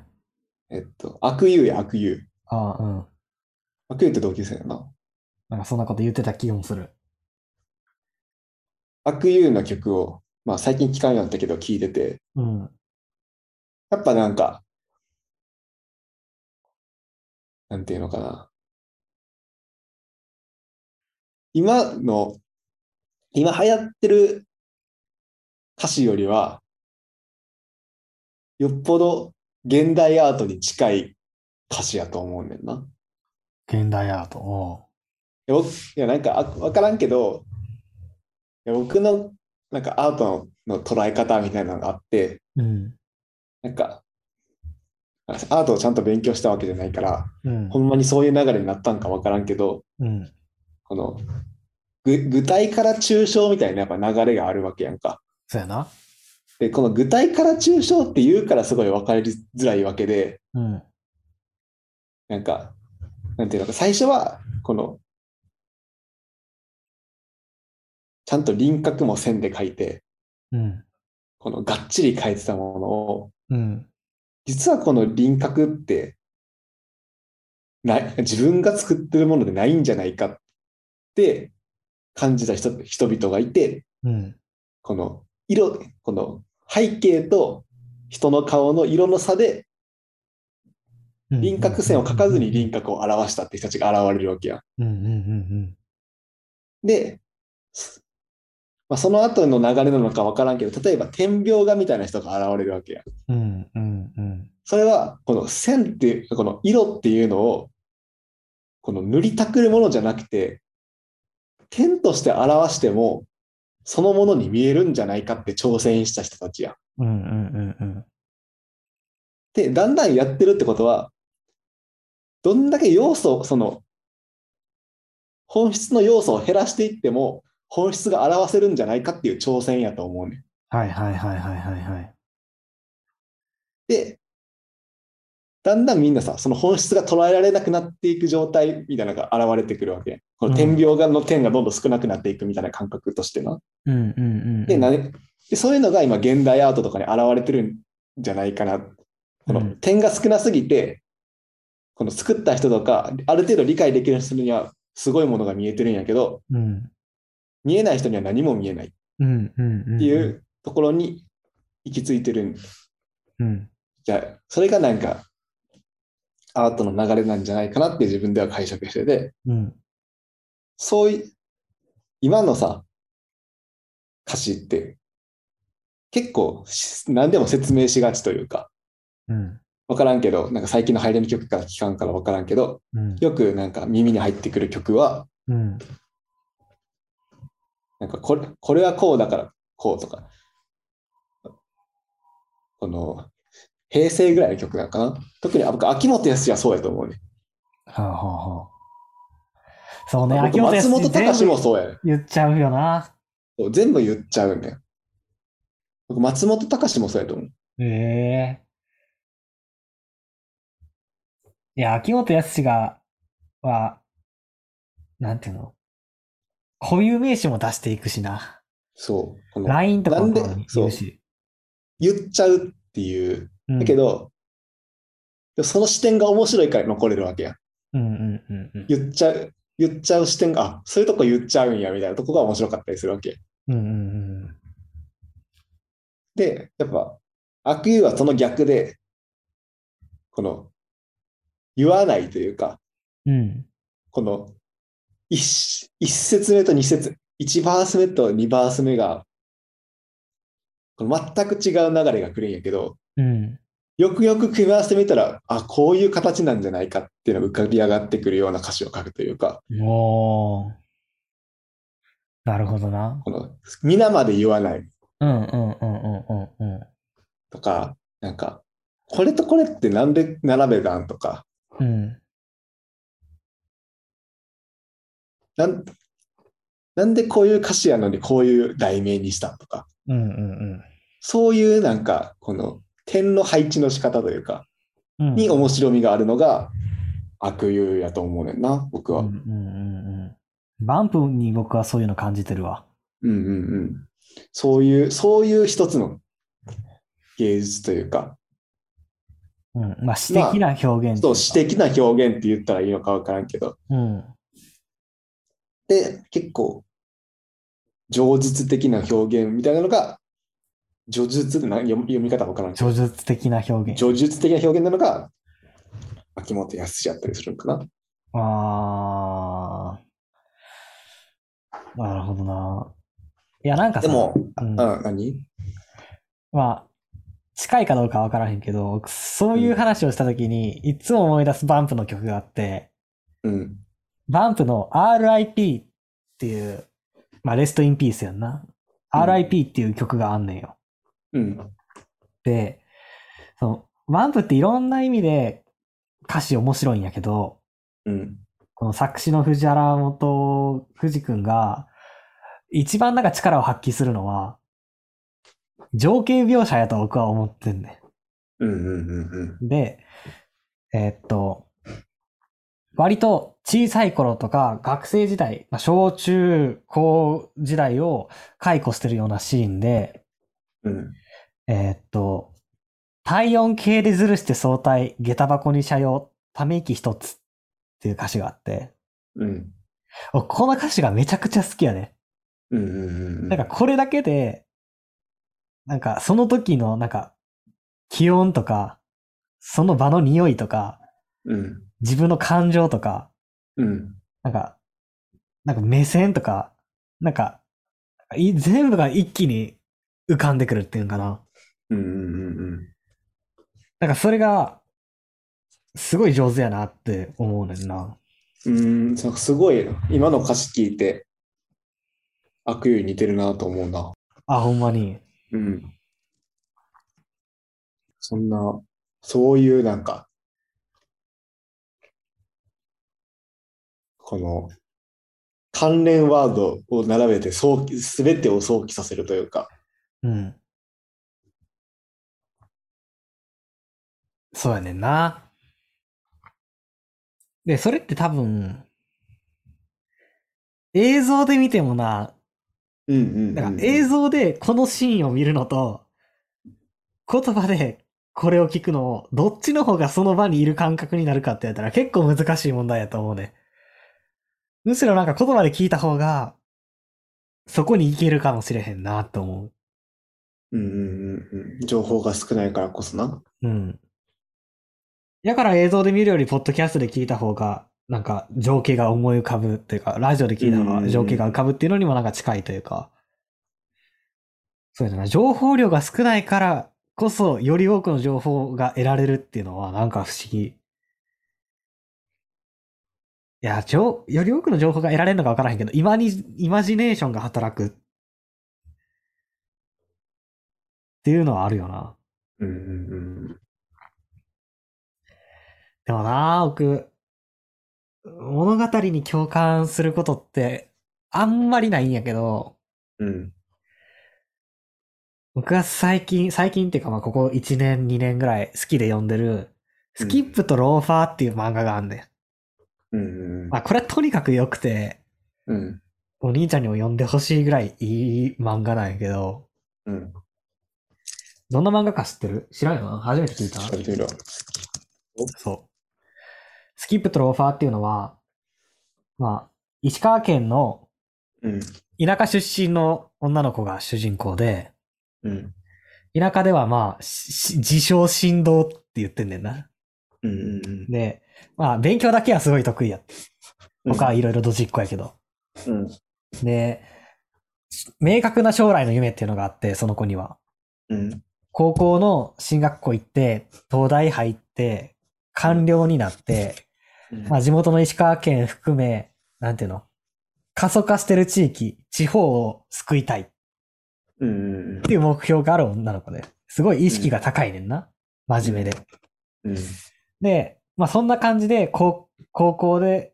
えっと、悪友や悪友。ああ、うん。悪友って同級生やな。なんかそんなこと言ってた気もする。悪友の曲を、まあ最近聞かんようになったけど聞いてて、うん。やっぱなんか、なんていうのかな。今の、今流行ってる歌詞よりは、よっぽど現代アートに近い歌詞やと思うねんな。現代アート。おいや、なんかあわからんけど、いや僕のなんかアートの捉え方みたいなのがあって、ううん。なんか、アートをちゃんと勉強したわけじゃないから、うんほ。んまにそういう流れになったんかわからんけど、うん。この、ぐ具体から抽象みたいなやっぱ流れがあるわけやんか。そうやな。で、この具体から抽象って言うからすごい分かりづらいわけで、うん。なんか、なんていうのか、最初は、この、ちゃんと輪郭も線で書いて、うん。このがっちり書いてたものを、うん。実はこの輪郭って、ない自分が作ってるものでないんじゃないかって感じた人人々がいて、うん。この色、この背景と人の顔の色の差でうん。輪郭線を描かずに輪郭を表したって人たちが現れるわけや。で、すまあ、その後の流れなのか分からんけど、例えば点描画みたいな人が現れるわけや。うん。うんうんうん。それは、この線っていう、この色っていうのを、この塗りたくるものじゃなくて、点として表しても、そのものに見えるんじゃないかって挑戦した人たちや。うんうんうんうん。で、だんだんやってるってことは、どんだけ要素、その、本質の要素を減らしていっても、本質が表せるんじゃないかっていう挑戦やと思うね。はいはいはいはいはいはい。で、だんだんみんなさ、その本質が捉えられなくなっていく状態みたいなのが現れてくるわけ。この点描画の点がどんどん少なくなっていくみたいな感覚としてな。うんうんうん。で、なでそういうのが今現代アートとかに現れてるんじゃないかな。このうん点が少なすぎて、この作った人とか、ある程度理解できる人にはすごいものが見えてるんやけど、うん。見えない人には何も見えないっ。ていうところに行き着いてるんうん。じゃあ、それがなんか、アートの流れなんじゃないかなって自分では解釈してて、うん。そういう、今のさ、歌詞って、結構し何でも説明しがちというか、うん。わからんけど、なんか最近の流行りの曲から聞かんからわからんけど、うん。よくなんか耳に入ってくる曲は、うん。なんかこれ、これはこうだからこうとか、この、平成ぐらいの曲なのかな？特にあ僕、秋元康はそうやと思うね。はあはあはあそうね、僕秋元康松本隆もそうやね。言っちゃうよな。そう全部言っちゃうんだよ。僕、松本隆もそうやと思う。ええいや、秋元康が、は、なんていうの？固有名詞も出していくしな。そう。この LINE とかも言うし。言っちゃうっていう。うんだけど、その視点が面白いから残れるわけやん。うんうんうんうん。言っちゃう、言っちゃう視点が、あ、そういうとこ言っちゃうんや、みたいなとこが面白かったりするわけ。うんうんで、やっぱ、悪友はその逆で、この、言わないというか、うん。うん。この、一一節目と二節、一バース目と二バース目が、この全く違う流れが来るんやけど、うん。よくよく組み合わせてみたら、あ、こういう形なんじゃないかっていうのが浮かび上がってくるような歌詞を書くというか、おー。なるほどな。この、皆まで言わないうんうんうんうんうんうん。とか、なんか、これとこれってなんで並べたんとか、うん。なん、なんでこういう歌詞やのにこういう題名にしたんとか、うんうんそういうなんか、この点の配置の仕方というか、うん。に面白みがあるのが悪友やと思うねんな、僕は。うんうんうんうん。バンプに僕はそういうの感じてるわ。うんうんうん。そういう、そういう一つの芸術というか、うん。まあ、詩的な表現。そう、詩的な表現って言ったらいいのかわからんけど、うん。で、結構、饒舌的な表現みたいなのが、叙述な読み読み方わからんけど叙述的な表現。叙述的な表現なのが、秋元康やったりするのかな。あー。なるほどな。いや、なんかさ、でも、うんあ、何？まあ、近いかどうかわからへんけど、そういう話をしたときに、いつも思い出すバンプの曲があって、うん。バンプの RIP っていう、まあ、レストインピースやんな。うん RIP っていう曲があんねんよ。うん。で、その、バンプっていろんな意味で歌詞面白いんやけど、うん。この作詞の藤原本藤くんが、一番なんか力を発揮するのは、情景描写やと僕は思ってんねうん。うん。うん。ん。で、えーっと、割と小さい頃とか学生時代、まあ、小中高時代を解雇してるようなシーンで、うん。えーっと、体温計でずるして相対、下駄箱に車用、ため息一つっていう歌詞があって、うん。おこの歌詞がめちゃくちゃ好きやね。うん。うん。なんかこれだけで、なんかその時のなんか気温とか、その場の匂いとか、うん。自分の感情とか、うん。なんか、なんか目線とか、なんか、い全部が一気に浮かんでくるっていうのかな。うん。うん。なんかそれが、すごい上手やなって思うねんな。うん。すごいな。今の歌詞聞いて、悪友に似てるなと思うな。あ、ほんまに。うん。そんな、そういうなんか、この、関連ワードを並べて想起、すべてを想起させるというか、うん。そうやねんな。で、それって多分、映像で見てもな、うんうんうんだから映像でこのシーンを見るのと、言葉でこれを聞くのを、どっちの方がその場にいる感覚になるかってやったら結構難しい問題やと思うね。むしろなんか言葉で聞いた方が、そこに行けるかもしれへんなと思う。うんうんうんうん。情報が少ないからこそな。うん。だから映像で見るより、ポッドキャストで聞いた方が、なんか情景が思い浮かぶっていうか、ラジオで聞いた方が情景が浮かぶっていうのにもなんか近いというか。そうやな。情報量が少ないからこそ、より多くの情報が得られるっていうのは、なんか不思議。いや、ちょ、より多くの情報が得られるのか分からへんけど、今に、イマジネーションが働く。っていうのはあるよな。うんうんうん。でもな、僕、物語に共感することってあんまりないんやけど、うん。僕が最近、最近っていうかまあここ1年2年ぐらい好きで読んでる、スキップとローファーっていう漫画があんねん。うん。まあこれはとにかく良くて、うん。お兄ちゃんにも読んでほしいぐらいいい漫画なんやけど、うん。どんな漫画か知ってる？知らんよな？初めて聞いた。そう。スキップとローファーっていうのは、まあ、石川県のうん。田舎出身の女の子が主人公で、うん。田舎ではまあ、自称神道って言ってんねんな。うん。うん。で、まあ、勉強だけはすごい得意や。他はいろいろドジっ子やけど。うん。で、明確な将来の夢っていうのがあって、その子には。うん。高校の進学校行って、東大入って、官僚になって、まあ地元の石川県含め、なんていうの？過疎化してる地域、地方を救いたいっうん。ていう目標がある女の子で、すごい意識が高いねんな。真面目で。うん。で、まあそんな感じで、高高校で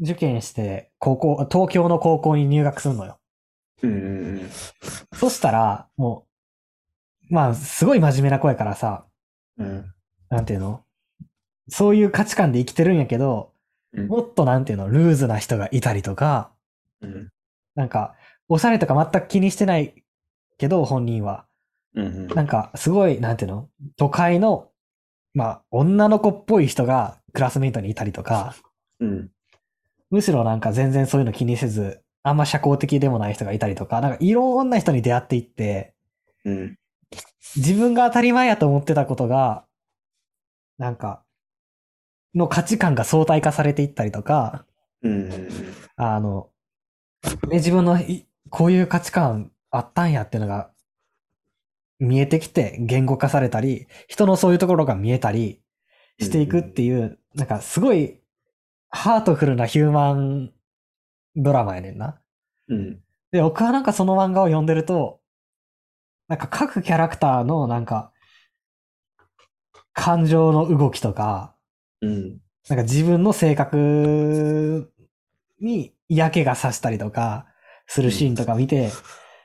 受験して、高校、東京の高校に入学するのよ。うん。そしたら、もう、まあすごい真面目な子やからさ、うん。なんていうの？そういう価値観で生きてるんやけど、うん。もっとなんていうの、ルーズな人がいたりとか、うん。なんか、おしゃれとか全く気にしてないけど、本人は。うん。なんか、すごい、なんていうの？都会の、まあ、女の子っぽい人がクラスメイトにいたりとか、うん。むしろなんか全然そういうの気にせず、あんま社交的でもない人がいたりとか、なんかいろんな人に出会っていって、うん。自分が当たり前やと思ってたことが、なんか、の価値観が相対化されていったりとか、うん。あの、ね、自分のいこういう価値観あったんやっていうのが見えてきて言語化されたり、人のそういうところが見えたりしていくっていう、なんかすごいハートフルなヒューマンドラマやねんな。うん。で、僕はなんかその漫画を読んでると、なんか各キャラクターのなんか感情の動きとか、うん。なんか自分の性格に嫌気がさしたりとかするシーンとか見て、うわ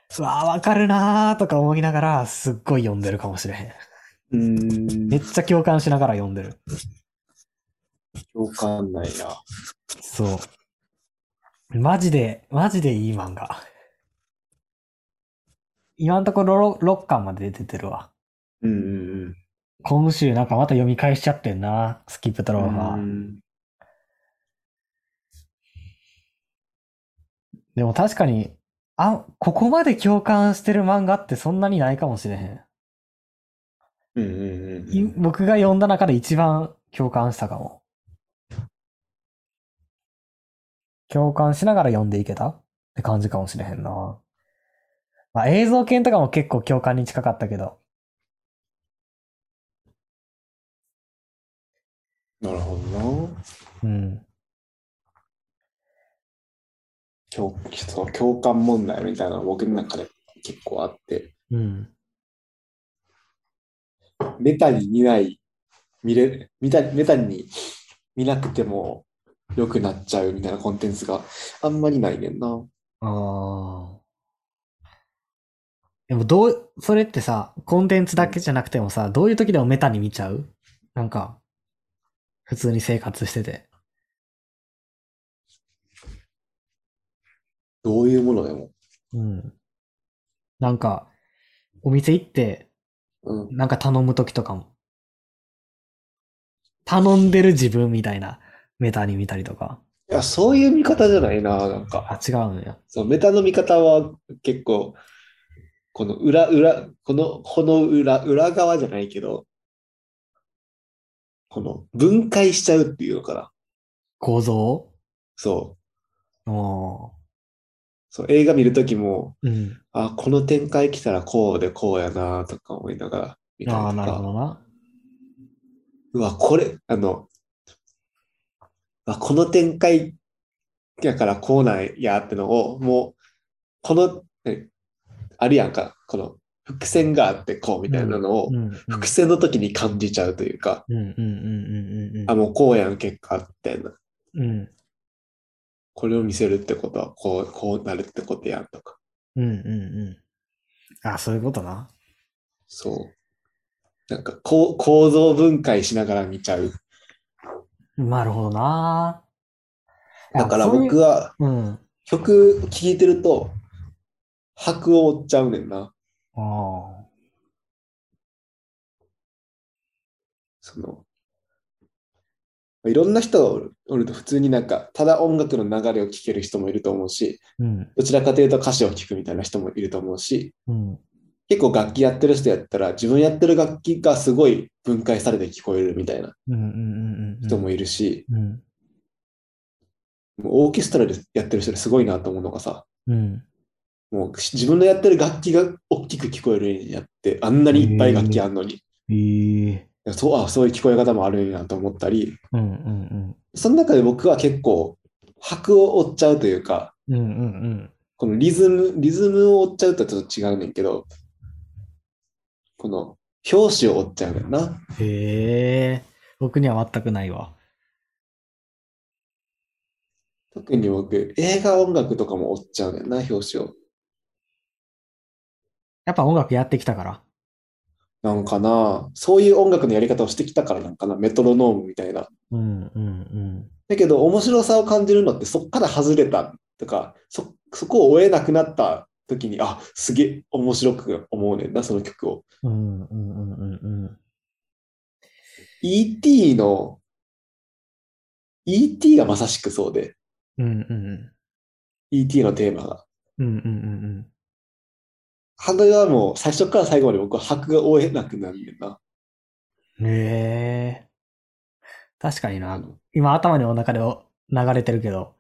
ーわかるなーとか思いながらすっごい読んでるかもしれへん。うん。めっちゃ共感しながら読んでる。共感ないな。そう。マジで、マジでいい漫画。今のところ 6, 巻まで出てるわ。うん。うん。今週なんかまた読み返しちゃってんな。スキップトローファー。うん。でも確かに、あ、ここまで共感してる漫画ってそんなにないかもしれへん。うん。うん。い僕が読んだ中で一番共感したかも。共感しながら読んでいけた？って感じかもしれへんな。まあ映像系とかも結構共感に近かったけど。なるほどな。うん。共そう共感問題みたいなのが僕の中で結構あって、うん。メタに見ない、見れ、メタメタに見なくても良くなっちゃうみたいなコンテンツがあんまりないねんな。ああ。でもどう、それってさ、コンテンツだけじゃなくてもさ、どういう時でもメタに見ちゃう？なんか、普通に生活してて。どういうものでも。うん。なんか、お店行って、うん。なんか頼む時とかも。頼んでる自分みたいなメタに見たりとか。いや、そういう見方じゃないな、なんか。あ、違うんや。そう、メタの見方は結構、この裏、裏、この、この裏、裏側じゃないけど、この分解しちゃうっていうのかな。構造？そう。おそう、映画見るときも、ーうん。あ、この展開来たらこうでこうやなとか思いながら見たりああ、となるほか、どな。うわ、これ、あの、あこの展開やからこうなんやってのを、もう、この、えあるやんか、この伏線があってこうみたいなのを伏線の時に感じちゃうというか、あ、もうこうやん結果みたいな。うんこれを見せるってことはこう、こうなるってことやんとか。うんうんうんあそういうことなそう。なんかこう構造分解しながら見ちゃう。なるほどなだから僕はうん曲聴いてると、拍を追っちゃうねんな。ああその、いろんな人がおると普通になんか、ただ音楽の流れを聴ける人もいると思うし、うん。どちらかというと歌詞を聴くみたいな人もいると思うし、うん。結構楽器やってる人やったら、自分やってる楽器がすごい分解されて聞こえるみたいな人もいるし、オーケストラでやってる人ですごいなと思うのがさ、うん。もう自分のやってる楽器が大きく聞こえるんやって、あんなにいっぱい楽器あんのに、ええそうあそういう聞こえ方もあるんやと思ったり、うんうんその中で僕は結構、拍を追っちゃうというか、うんうんうん。このリズム、リズムを追っちゃうとちょっと違うねんけど、この表紙を追っちゃうねんな。うんへえ。僕には全くないわ。特に僕、映画音楽とかも追っちゃうねんな、表紙を。やっぱ音楽やってきたからなんかな、そういう音楽のやり方をしてきたからなんかな、メトロノームみたいな。うんうんうんだけど、面白さを感じるのって、そっから外れたとか、そ、そこを追えなくなった時に、あ、すげえ面白く思うねんな、その曲を。うんうんうんうんうん E.T. の、E.T. がまさしくそうで、うんうん E.T. のテーマが。うんうんうんハドはもう最初から最後まで僕は拍が追えなくなるんだよな。うんへえ。確かにな。今頭の中で流れてるけど。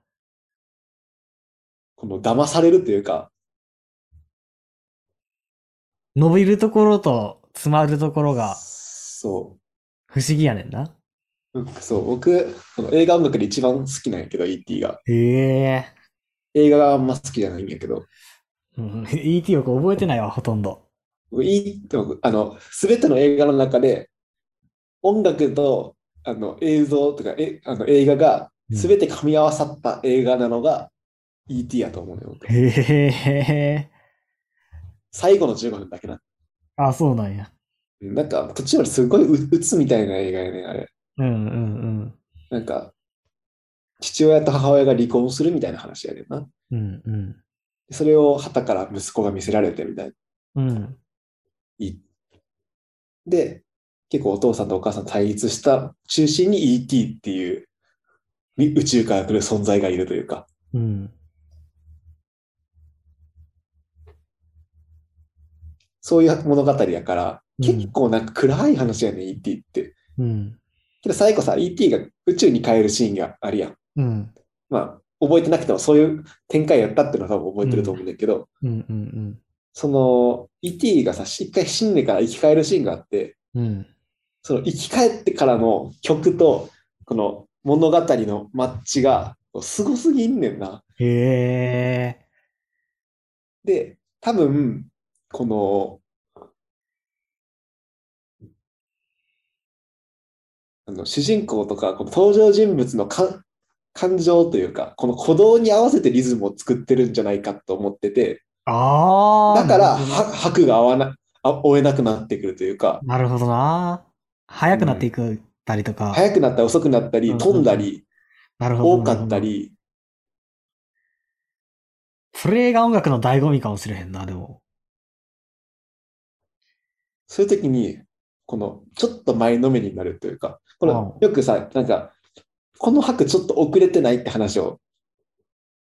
この騙されるというか、伸びるところと詰まるところがそ不思議やねんな。そう、僕、この映画音楽で一番好きなんやけど、E.T. が。へえ。映画があんま好きじゃないんやけど、うん ET よく覚えてないわほとんど僕 E あの、すべての映画の中で、音楽とあの映像とかえあの映画がすべて噛み合わさった映画なのが E.T. やと思うね、僕へえ最後の15分だけな。あそうなんやなんか途中まですごいう鬱みたいな映画やね、あれ。うんうんなんか、父親と母親が離婚するみたいな話やねんな。うんうんそれを旗から息子が見せられてみたいな。うんいで、結構お父さんとお母さん対立した中心に E.T. っていうみ宇宙から来る存在がいるというか、うんそういう物語やから、うん結構なんか暗い話やね、E.T. って。うんけど最後さ、E.T. が宇宙に帰るシーンがあるやん。うんまあ、覚えてなくてもそういう展開やったっていうのは多分覚えてると思うんだけど、うんうんその E.T. がさ、一回死んでから生き返るシーンがあって、うんその生き返ってからの曲とこの物語のマッチがすごすぎんねんな。へえで、多分、この、あの主人公とかこの登場人物のか感情というか、この鼓動に合わせてリズムを作ってるんじゃないかと思ってて、ああだから拍が合わなあ追えなくなってくるというか、なるほどな。速くなっていくたりとか、速くなったり遅くなったり、うん。飛んだり、なるほど多かったり、それが音楽の醍醐味かもしれへんなでも。そういう時に、このちょっと前のめりになるというか、このうよくさ、なんか、この拍ちょっと遅れてないって話を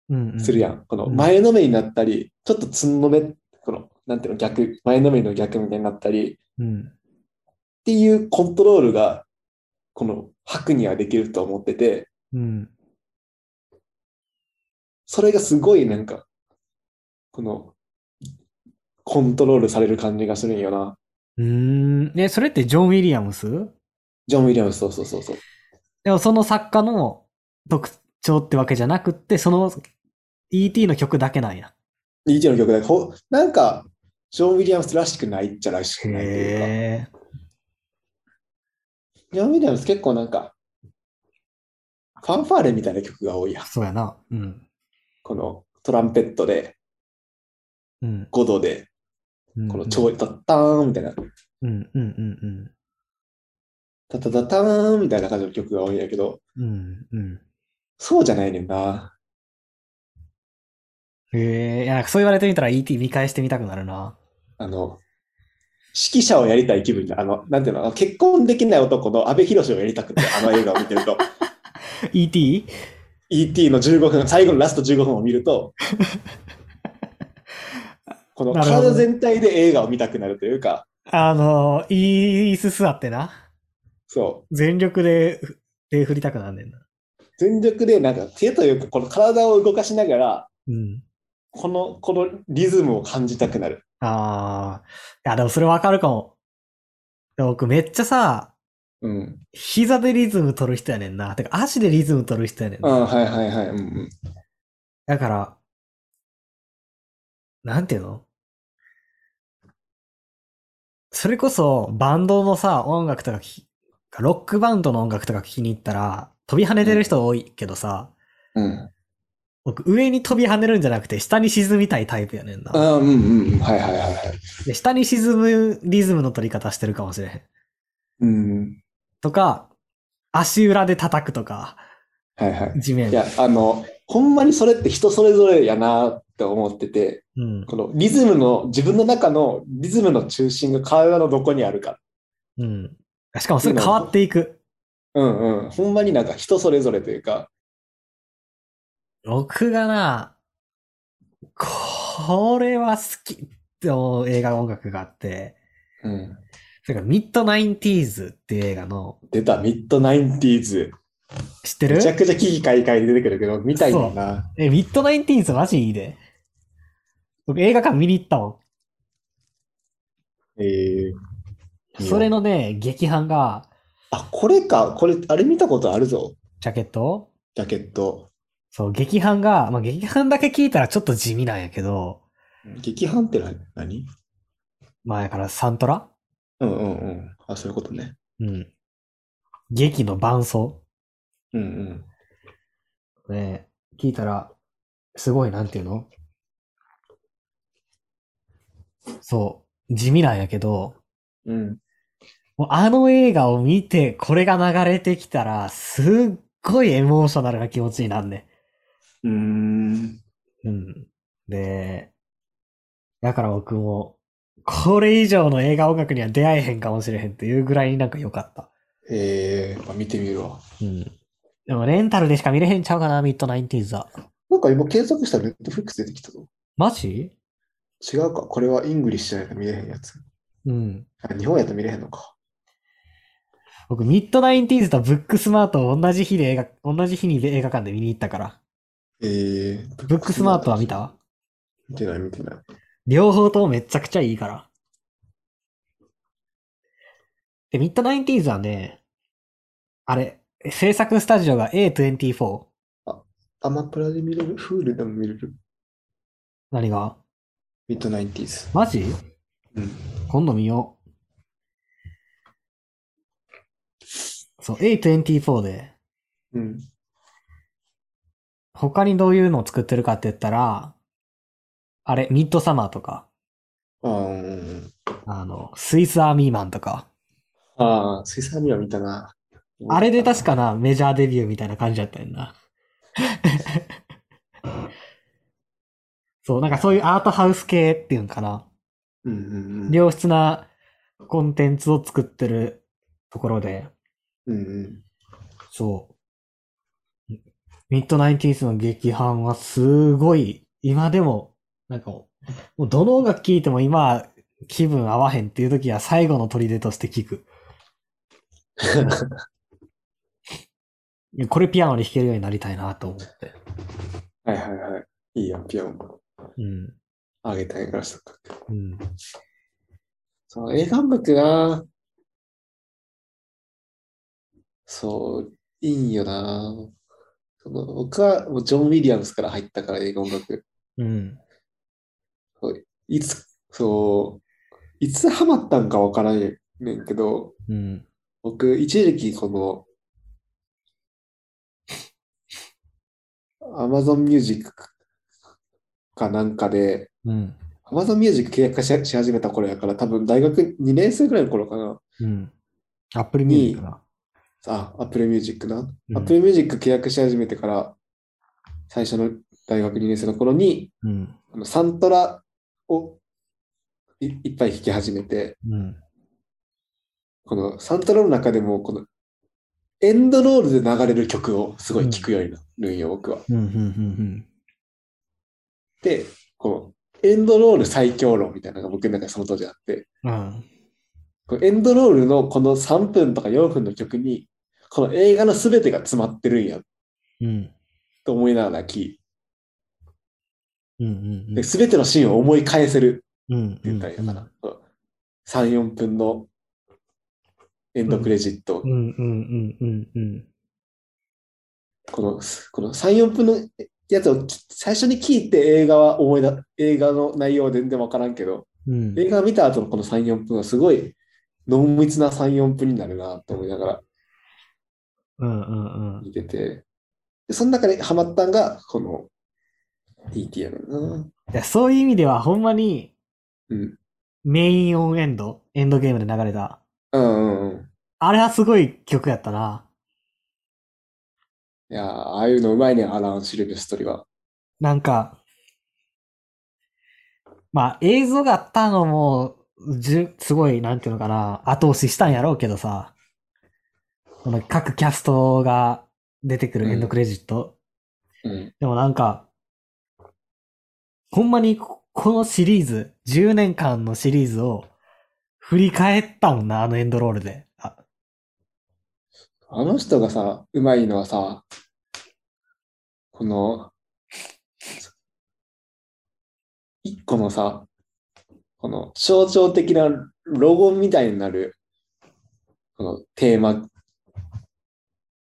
うんうんするやん。このうん前のめりになったり、ちょっとつんのめ、この、なんていうの、逆、前のめりの逆みたいになったり、うんっていうコントロールが、この拍にはできると思ってて、うんそれがすごいなんか、この、コントロールされる感じがするんよな。うーんえそれってジョン・ウィリアムス？ジョン・ウィリアムス、そうそうそうそう。でもその作家の特徴ってわけじゃなくってその E.T. の曲だけなんや E.T. の曲だけほなんか、ジョン・ウィリアムスらしくないっちゃらしくないというか。ジョン・ウィリアムス結構なんか、ファンファーレみたいな曲が多いやん。そうやな。うん。このトランペットでうん。5度で、うんこの超タッターンみたいな、うんうんうんタタタターンみたいな感じの曲が多いんやけど、うん。うんうん。そうじゃないねんな。へえ。いや、そう言われてみたら ET 見返してみたくなるな。あの、指揮者をやりたい気分になる。あの、なんていうの、結婚できない男の阿部寛をやりたくて、あの映画を見てると。ET? ET の15分、最後のラスト15分を見ると、この体全体で映画を見たくなるというか、あの、いい椅子座ってな。そう、全力で手振りたくなんねんな。全力でなんか手というか、この体を動かしながら、うん。この、このリズムを感じたくなる。ああ。いや、でもそれわかるかも。でも僕めっちゃさ、うん。膝でリズム取る人やねんな。てか足でリズム取る人やねんな。うん、はいはいはい。うんうん。だから、なんていうの？それこそバンドのさ、音楽とかき、ロックバンドの音楽とか聴きに行ったら、飛び跳ねてる人多いけどさ、うん。僕上に飛び跳ねるんじゃなくて下に沈みたいタイプやねんな。あうんうんうん。はいはいはいはい。で下に沈むリズムの取り方してるかもしれへん。うん。とか、足裏で叩くとか、はいはい。地面。いや、あの、ほんまにそれって人それぞれやなって思ってて、うん。このリズムの、自分の中のリズムの中心が体のどこにあるか。うん。しかもそれ変わっていく。うんうん。ほんまになんか人それぞれというか、僕がな、これは好きって思う映画音楽があって、うん。それからミッドナインティーズっていう映画の、出た、ミッドナインティーズ。知ってる？めちゃくちゃ危機開会で出てくるけど、見たいんだな。え、ミッドナインティーズマジいいで。僕映画館見に行ったもえー、ん。それのね、劇伴が、あ、これか。これ、あれ見たことあるぞ。ジャケット？ジャケット。そう、劇伴が、まあ、劇伴だけ聞いたらちょっと地味なんやけど、劇伴って何？何前からサントラ？うんうんうん。あ、そういうことね。うん。劇の伴奏うんうん。ね、聞いたら、すごい、なんていうの？そう、地味なんやけど、うん。もうあの映画を見て、これが流れてきたら、すっごいエモーショナルな気持ちになんねうーん。ん。うん。で、だから僕も、これ以上の映画音楽には出会えへんかもしれへんっていうぐらいになんか良かった。えー、まあ、見てみるわ。うん。でもレンタルでしか見れへんちゃうかな、ミッドナインティーズは。なんか今検索したらネットフリックス出てきたぞ。マジ？違うか。これはイングリッシュじゃないと見れへんやつ。うん。あ日本やと見れへんのか。僕、ミッドナインティーズとブックスマートを同じ日で映画、同じ日に映画館で見に行ったから。えー、ブックスマートは見た？見てない見てない。両方ともめちゃくちゃいいから。で、ミッドナインティーズはね、あれ、制作スタジオが A24。アマプラで見れる？フールでも見れる？何が？ミッドナインティーズ。マジ？うん。今度見よう。そう、A24 で、うん。他にどういうのを作ってるかって言ったら、あれ、ミッドサマーとか、うんうん。あの、スイスアーミーマンとか、ああ、スイスアミは見たな。あれで確かな、メジャーデビューみたいな感じだったよな。そう、なんかそういうアートハウス系っていうんかな。うんうんうん。良質なコンテンツを作ってるところで、うんうん。そう。ミッドナインティーズの劇伴はすごい、今でも、なんかもう、もうどの音楽聴いても今気分合わへんっていう時は最後の砦として聴く。これピアノで弾けるようになりたいなと思って。はいはいはい。いいやん、ピアノ。うん。あげたいからしたか。うん。そう、映画音楽が、そう、いいよな。その僕はもうジョン・ウィリアムスから入ったから映画音楽。うん。いつそう、いつハマったんかわからんねんけど、うん。僕、一時期この、Amazon Music かなんかで、うん。Amazon Music 契約しし始めた頃やから、多分大学2年生ぐらいの頃かな。うん。Apple Music な。あ、Apple Music な。うん Apple Music 契約し始めてから、最初の大学2年生の頃に、うん。あのサントラをいいっぱい弾き始めて、うん。このサントラの中でも、このエンドロールで流れる曲をすごい聴くようになるんよ、僕は。で、このエンドロール最強論みたいなのが僕の中でその当時あって、うん。エンドロールのこの3分とか4分の曲に、この映画の全てが詰まってるんやうん。と思いながら聴いうん。うん。て、全てのシーンを思い返せるうん。って言ったらいいのかな。3、4分のエンドクレジットう。ん。うん。うん。うん。うん。このこの3、4分のやつをき最初に聞いて映画は思い出、映画の内容は全然わからんけど、うん。映画を見た後のこの3、4分はすごい濃密な3、4分になるなと思いながらうん。うん。うん。見てて、でその中でハマったんがこのねんな。いやそういう意味では、ほんまにうん。メインオンエンド、エンドゲームで流れた。うんうんうん。あれはすごい曲やったな。いやーああいうのうまいねん、アラン・シルベストリは。なんか、まあ映像があったのも、じゅすごい、なんていうのかな、後押ししたんやろうけどさ、この各キャストが出てくるエンドクレジット。うん。でもなんか、ほんまにここのシリーズ、10年間のシリーズを振り返ったもんな、あのエンドロールで。ああの人がさ、うまいのはさ、この、一個のさ、この象徴的なロゴみたいになる、このテーマ、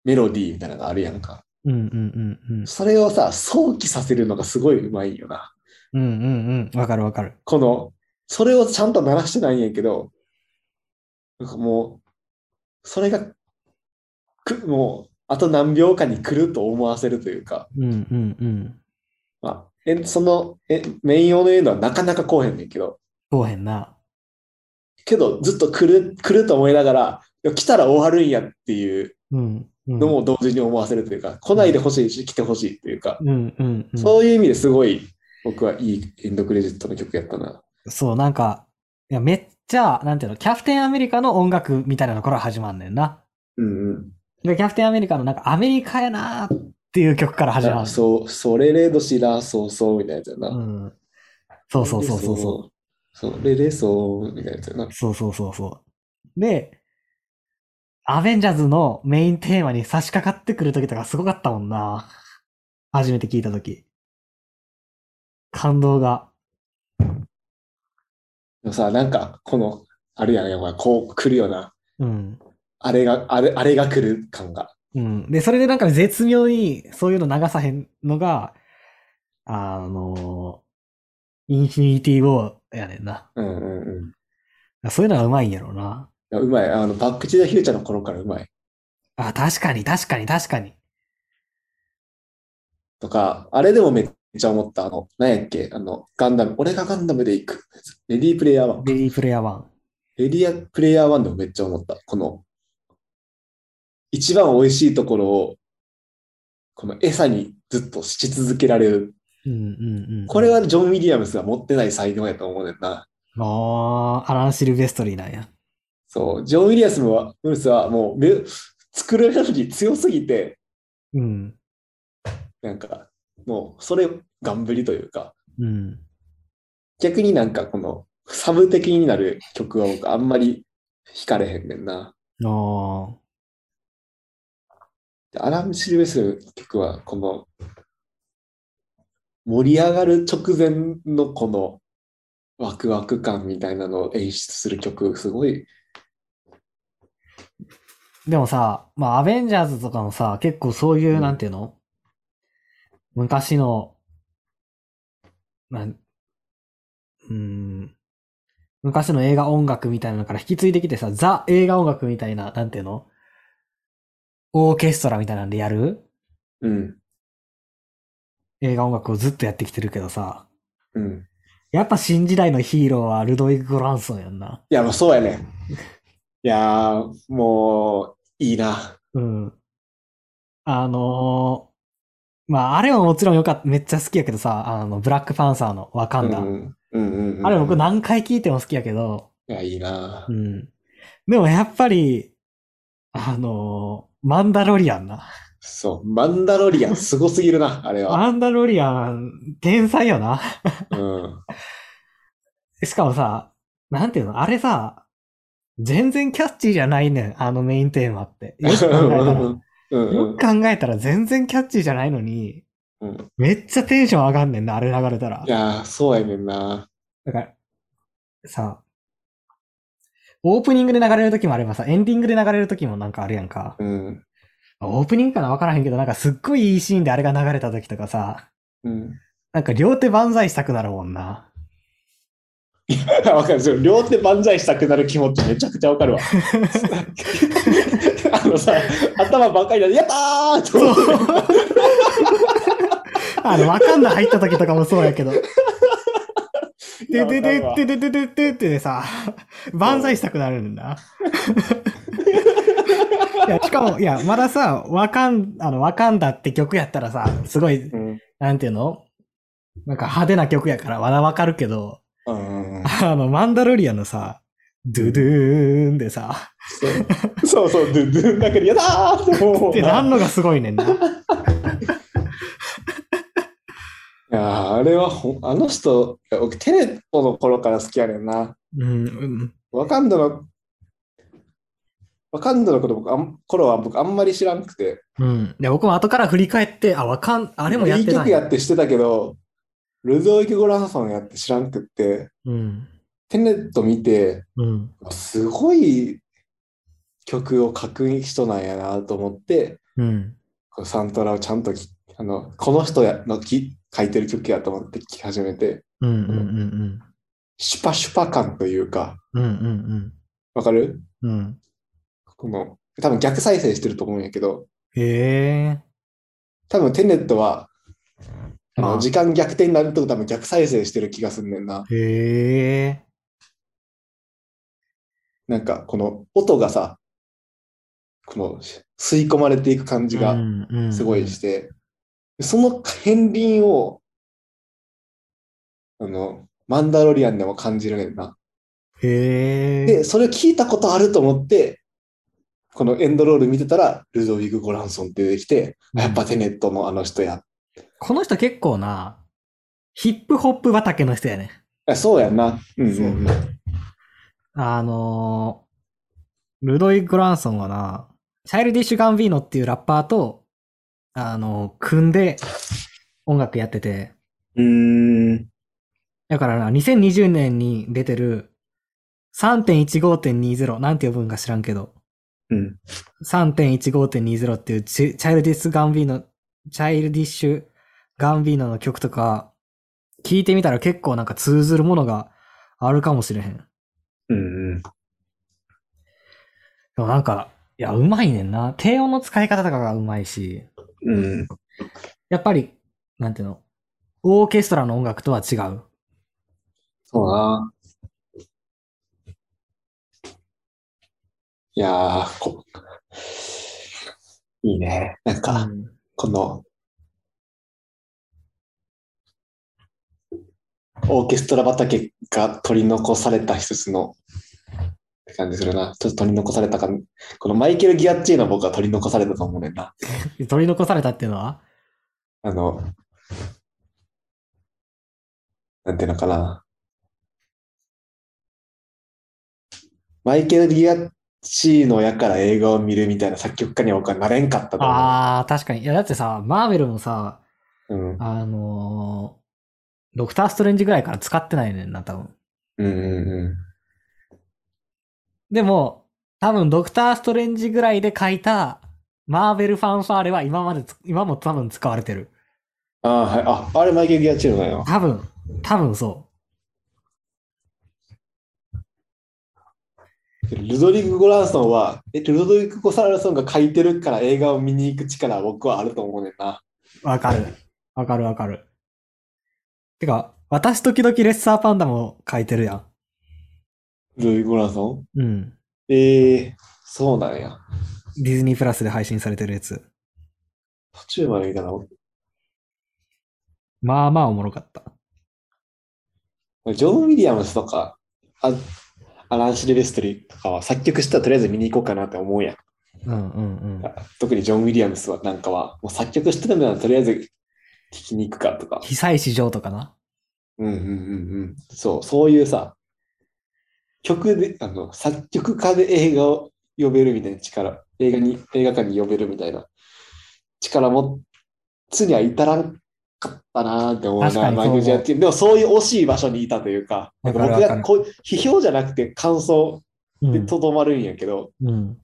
メロディーみたいなのがあるやんか。うんうんうんうん。それをさ、想起させるのがすごいうまいよな。うんうんうん。わかるわかる。この、それをちゃんと鳴らしてないんやけど、なんかもう、それが、く、もう、あと何秒かに来ると思わせるというか、うんうんうん。まあ、えそのえメイン用のエンドはなかなか来おへんねんけど、こうへんな。けどずっと来る、来ると思いながら、来たら終わるんやっていううん。うん、のも同時に思わせるというか、来ないでほしいし、来てほしいというか、うんうんうん。そういう意味ですごい僕はいいエンドクレジットの曲やったな。そう、なんか、いや、めっちゃ、なんていうの、キャプテンアメリカの音楽みたいなのから始まんねんな。うんうん。で、キャプテンアメリカのなんか、アメリカやなーっていう曲から始まる。そう、それれどしら、そうそうみたいなやつやな。うん。そうそうそうそうそう。う。それでそうみたいなやつやな。そうそうそうそう。で、アベンジャーズのメインテーマに差し掛かってくる時とかすごかったもんな。初めて聞いた時。感動が。でもさ、なんか、この、あるやん、やっぱこう来るよな。うん。あれが、あれ、あれが来る感が。うん。で、それでなんか絶妙にそういうの流さへんのが、あの、インフィニティ・ウォーやねんな。うんうんうん。そういうのがうまいんやろうな。うまい。あの、バックチューザフューチャーの頃からうまい。あ、確かに確かに確かに。とか、あれでもめっちゃ思った。あの、何やっけ？あの、ガンダム、俺がガンダムで行く。レディープレイヤー1。レディープレイヤー1。レディープレイヤー1でもめっちゃ思った。この、一番美味しいところを、この餌にずっとし続けられる。うんうんうん。これはジョン・ウィリアムスが持ってない才能やと思うねんな。ああ、アラン・シルベストリーなんや。そう、ジョン・ウィリアムは、ムースはもうめ、作るエネルギー強すぎて、うん。なんか、もう、それ、がんぶりというか、うん。逆になんかこの、サブ的になる曲は僕あんまり弾かれへんねんな。ああ。でアラン・シルベストルの曲は、この、盛り上がる直前のこの、ワクワク感みたいなのを演出する曲、すごい、でもさ、まあ、アベンジャーズとかもさ、結構そういう、うん。なんていうの？昔の、なん、うーん、昔の映画音楽みたいなのから引き継いできてさ、ザ映画音楽みたいな、なんていうの？オーケストラみたいなんでやる？うん。映画音楽をずっとやってきてるけどさ、うん。やっぱ新時代のヒーローはルドウィグ・ゴランソンやんな。いや、もうそうやね。いやー、もう、いいな。うん。あのーまあ、あれはもちろんよかった、めっちゃ好きやけどさ、あの、ブラックパンサーのワカンダ。うん。うんうんうん。あれ僕何回聞いても好きやけど、いや、いいなう。ん。でもやっぱり、あのーマンダロリアンな。そう。マンダロリアン、すごすぎるな、あれは。マンダロリアン、天才よな。うん。しかもさ、なんていうのあれさ、全然キャッチーじゃないねん、あのメインテーマって。よく考えたら。うんうんよく考えたら全然キャッチーじゃないのに、うん。めっちゃテンション上がんねんな、あれ流れたらい。やー、そうやねんな。だから、さ、オープニングで流れる時もあればさ、エンディングで流れる時もなんかあるやんか。うん。オープニングかなわからへんけど、なんかすっごいいいシーンであれが流れた時とかさ、うん。なんか両手万歳したくなるもんな。わかる。それ両手万歳したくなる気持ちめちゃくちゃわかるわ。あのさ、頭ばっかりで、やったーって。あの、わかんない入った時とかもそうやけど。いででででででででってさ、万歳したくなるんだ。いや、しかも、いや、まださ、わかん、あの、わかんだって曲やったらさ、すごい、うん。なんていうの？なんか派手な曲やからまだわかるけど、うん。あの、マンダロリアンのさ、ドゥドゥーンでさ、そうそう、ドゥドゥンだけで、やだーって思うってな。なんのがすごいねんな。いやーあれはほん、あの人、僕、テレットの頃から好きやねんな。うん、うん。ワカンダの、ワカンダのこと僕あん、頃は僕あんまり知らんくて、うん。で、僕も後から振り返って、あ、わかん、あれもやっいいてない。曲やってしてたけど、ルドウィク・ゴランソンやって知らんくって、うん。テネット見て、うん。すごい曲を書く人なんやなと思って、うん。サントラをちゃんときあのこの人やのき書いてる曲やと思って聴き始めて、うん。うん。うん。シュパシュパ感というか、うん。うん。わかる？うん。うん。この多分逆再生してると思うんやけど、へえ。多分テネットは、あの時間逆転になると多分逆再生してる気がすんねんな。へえ。なんかこの音がさ、この吸い込まれていく感じがすごいして、その片鱗を、あの、マンダロリアンでも感じるねんな。へえ。で、それ聞いたことあると思って、このエンドロール見てたら、ルドウィグ・ゴランソンって出てきて、うんやっぱテネットのあの人や。この人結構な、ヒップホップ畑の人やね。あそうやんな。うんうんうん。あのー、ルドイ・グランソンはな、チャイルディッシュ・ガンビーノっていうラッパーと、あのー組んで音楽やってて、うーん。だからな、2020年に出てる3.15.20なんて呼ぶんか知らんけど、うん。3.15.20っていうチチャイルディッシュ・ガンビーノ、チャイルディッシュ・ガンビーノの曲とか、聞いてみたら結構なんか通ずるものがあるかもしれへん。うんうん。でもなんか、いや、うまいねんな。低音の使い方とかがうまいし、うん。やっぱり、なんていうの、オーケストラの音楽とは違う。そうな。いやーこ、いいね。なんか、うんこの、オーケストラ畑が取り残された一つの、って感じするな。ちょっと取り残されたかこのマイケル・ギアッチーノ僕は取り残されたと思うねんな。取り残されたっていうのは？あの、なんていうのかな。マイケル・ギアッチーノやから映画を見るみたいな作曲家には僕はなれんかったと思う。ああ、確かに。いや、だってさ、マーベルもさ、うん。あのードクター・ストレンジぐらいから使ってないねんな、多分。うんうんうでも、多分ドクター・ストレンジぐらいで書いたマーベルファンファーレは今までつ、今も多分使われてる。ん。ああ、はい。あ、あれマイケル・ギアッチーノだよ。多分、多分そルドリグ・ゴランソンは、え、ルドリグ・ゴランソンが書いてるから映画を見に行く力は僕はあると思うねんな。わかる。わかるわかる。てか、私時々レッサーパンダも書いてるやん。ルドリグ・ゴランソン？うん。ええそうなんや。ディズニープラスで配信されてるやつ。途中まで見たな。まあまあおもろかった。ジョン・ウィリアムスとか、あアラン・シルベストリーとかは作曲したらとりあえず見に行こうかなって思うやん。うんうんうん。特にジョン・ウィリアムスはなんかは、もう作曲してるならとりあえず聴きに行くかとか。久石譲とかな。うんうんうんうん。そう、そういうさ、曲で、あの、作曲家で映画を呼べるみたいな力、映画に、映画館に呼べるみたいな力持つには至らんかったなーって思うな、マイクル・ジャッキでもそういう惜しい場所にいたというか、か僕がこう批評じゃなくて感想うん。でとどまるんやけど、うん。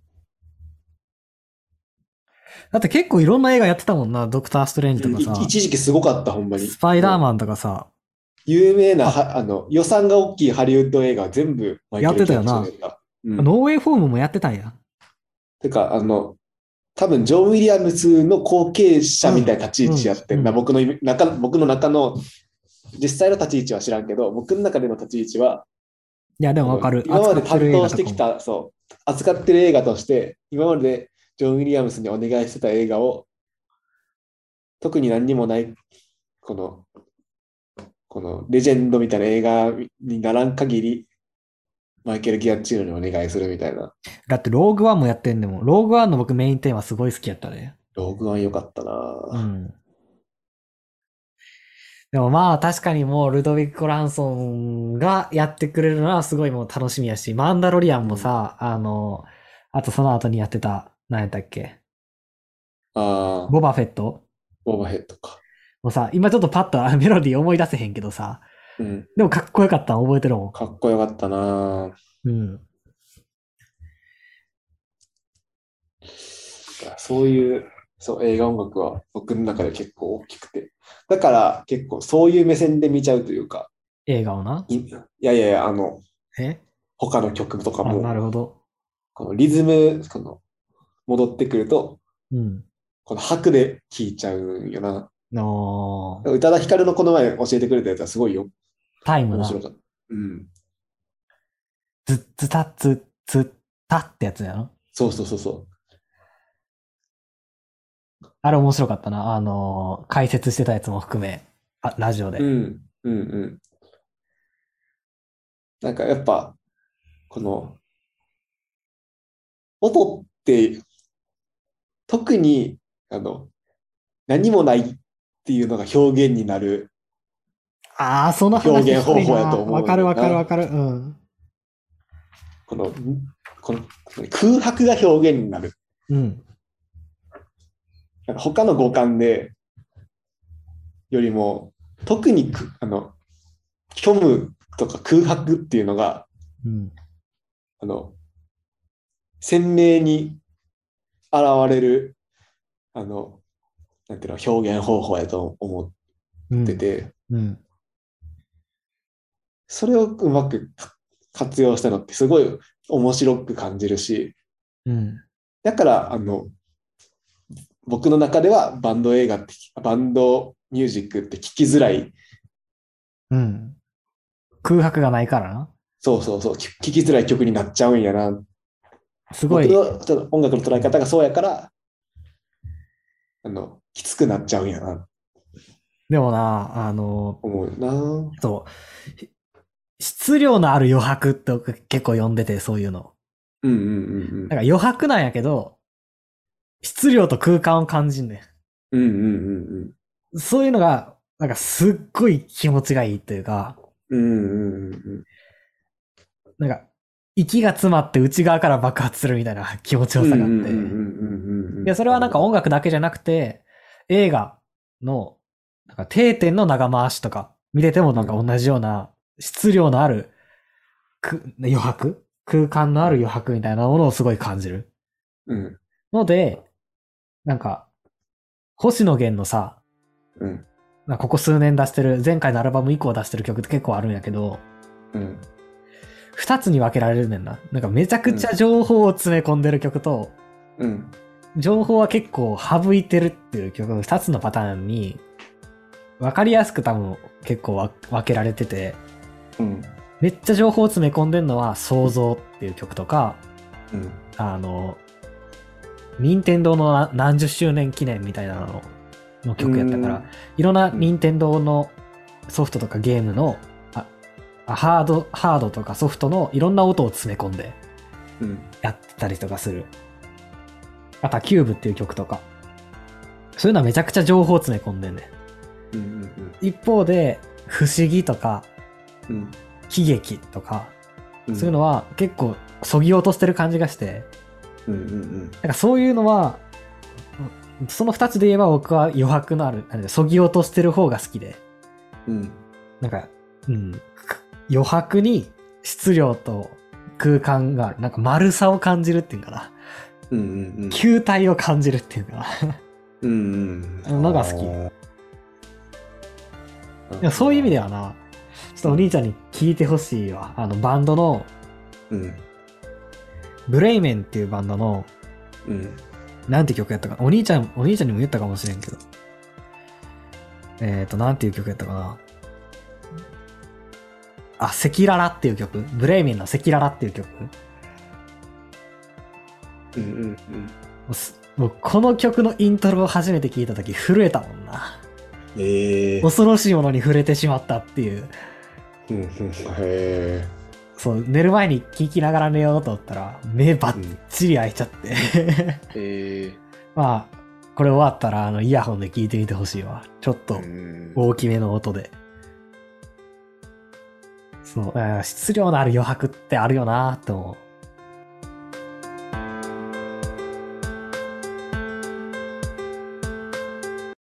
だって結構いろんな映画やってたもんな。ドクター・ストレンジとかいさ。一時期すごかった、ほんまに。スパイダーマンとかさ。有名なはあの予算が大きいハリウッド映画は全部やってたよなうんノーウェイフォームもやってたんや。てか、あの、多分ジョン・ウィリアムスの後継者みたいな立ち位置やってんな、うん僕の意味中僕の中の実際の立ち位置は知らんけど、僕の中での立ち位置は、いや、でもわかる。今まで担当してき。た、そう、扱ってる映画として、今までジョン・ウィリアムスにお願いしてた映画を、特に何にもない、この、このレジェンドみたいな映画にならん限り、マイケル・ギアッチーノにお願いするみたいな。だってローグワンもやってんでも、ローグワンの僕メインテーマすごい好きやったね。ローグワン良かったな、うん。でもまあ確かにもうルドウィック・コランソンがやってくれるのはすごいもう楽しみやし、マンダロリアンもさ、あの、あとその後にやってた、何やったっけ？ああ、ボバフェット？ボーバーヘッドか。もうさ、今ちょっとパッとあメロディー思い出せへんけどさ、うん。でもかっこよかったの覚えてるもん。かっこよかったなうん。そういう、そう、映画音楽は僕の中で結構大きくて。だから結構そういう目線で見ちゃうというか、映画をな？いいやいやいや、あの、え？他の曲とかあ、なるも、ほど。このリズム、この、戻ってくると、うん。この拍で聴いちゃうんよな。の宇多田ヒカルのこの前教えてくれたやつはすごいよ。タイムな。面白かった。うん。ずっつたつつったってやつやろ？そうそうそうそあれ面白かったな。あのー解説してたやつも含め、あ、ラジオで。う。うん、うん、うん。なんかやっぱ、この、音って、特に、あの、何もないっていうのが表現になる。ああ、その話表現方法やと思うわかるわかるなわかる。うん。この、この空白が表現になる。うん。なんか他の五感で、よりも、特にく、あの、虚無とか空白っていうのが、うん。あの、鮮明に現れる、あの、なんていうの、表現方法やと思うんってて、うん。それをうまくか活用したのってすごい面白く感じるし、うん。だから、あの、僕の中ではバンド映画って、バンドミュージックって聞きづらい。うん。空白がないからな。そうそうそう、聞聞きづらい曲になっちゃうんやな。すごい。僕のちょっと音楽の捉え方がそうやから、あの、きつくなっちゃうんやな、でもな、あの思うよな。ー、そう。ひ質量のある余白って僕結構読んでて、そういうの。うんうんうんなんか余白なんやけど、質量と空間を感じんねうん。うんうんうんん。そういうのが、なんかすっごい気持ちがいいっていうか、うん。うんうんうんうん。なんか、息が詰まって内側から爆発するみたいな 気持ちよさがあって。いや、それはなんか音楽だけじゃなくて、映画の、なんか定点の長回しとか、見ててもなんか同じような質量のあるく余白？空間のある余白みたいなものをすごい感じる。うんので、なんか、星野源のさ、うんここ数年出してる、前回のアルバム以降出してる曲って結構あるんやけど、うん二つに分けられるねんな。なんかめちゃくちゃ情報を詰め込んでる曲と、うん。情報は結構省いてるっていう曲の二つのパターンに、分かりやすく多分結構わ分けられてて、うん。めっちゃ情報を詰め込んでんのは想像っていう曲とか、うん。あの、任天堂のな何十周年記念みたいなのの曲やったからうん、いろんな任天堂のソフトとかゲームの、ああハード、ハードとかソフトのいろんな音を詰め込んでうん。やってたりとかする。あとはキューブっていう曲とか。そういうのはめちゃくちゃ情報を詰め込んでんねん。うん。一方で、不思議とか、うん。喜劇とか、うん。そういうのは結構そぎ落としてる感じがして、うん。うん。なんかそういうのは、うんその二つで言えば僕は余白のある、なんでそぎ落としてる方が好きで、うん。なんか、うん、く余白に質量と空間がある。なんか丸さを感じるっていうかな。うん。うん。球体を感じるっていうかな。うん。うん。のが好きそういう意味ではな、ちょっとお兄ちゃんに聞いてほしいわ。あの、バンドの、うん。ブレイメンっていうバンドの、うん。なんて曲やったかな。お兄ちゃん、お兄ちゃんにも言ったかもしれんけど。えっ、ー、と、なんていう曲やったかな。あ、赤裸々っていう曲。ブレイメンの赤裸々っていう曲。もうん。うん。うすもうこの曲のイントロを初めて聞いた時震えたもんな。ええ。恐ろしいものに触れてしまったっていう。うん。うん。へえ。そう、寝る前に聴きながら寝ようと思ったら、目バッチリ開いちゃって。へえ。まあ、これ終わったら、あの、イヤホンで聞いてみてほしいわ。ちょっとうん大きめの音で。そう、質量のある余白ってあるよなって思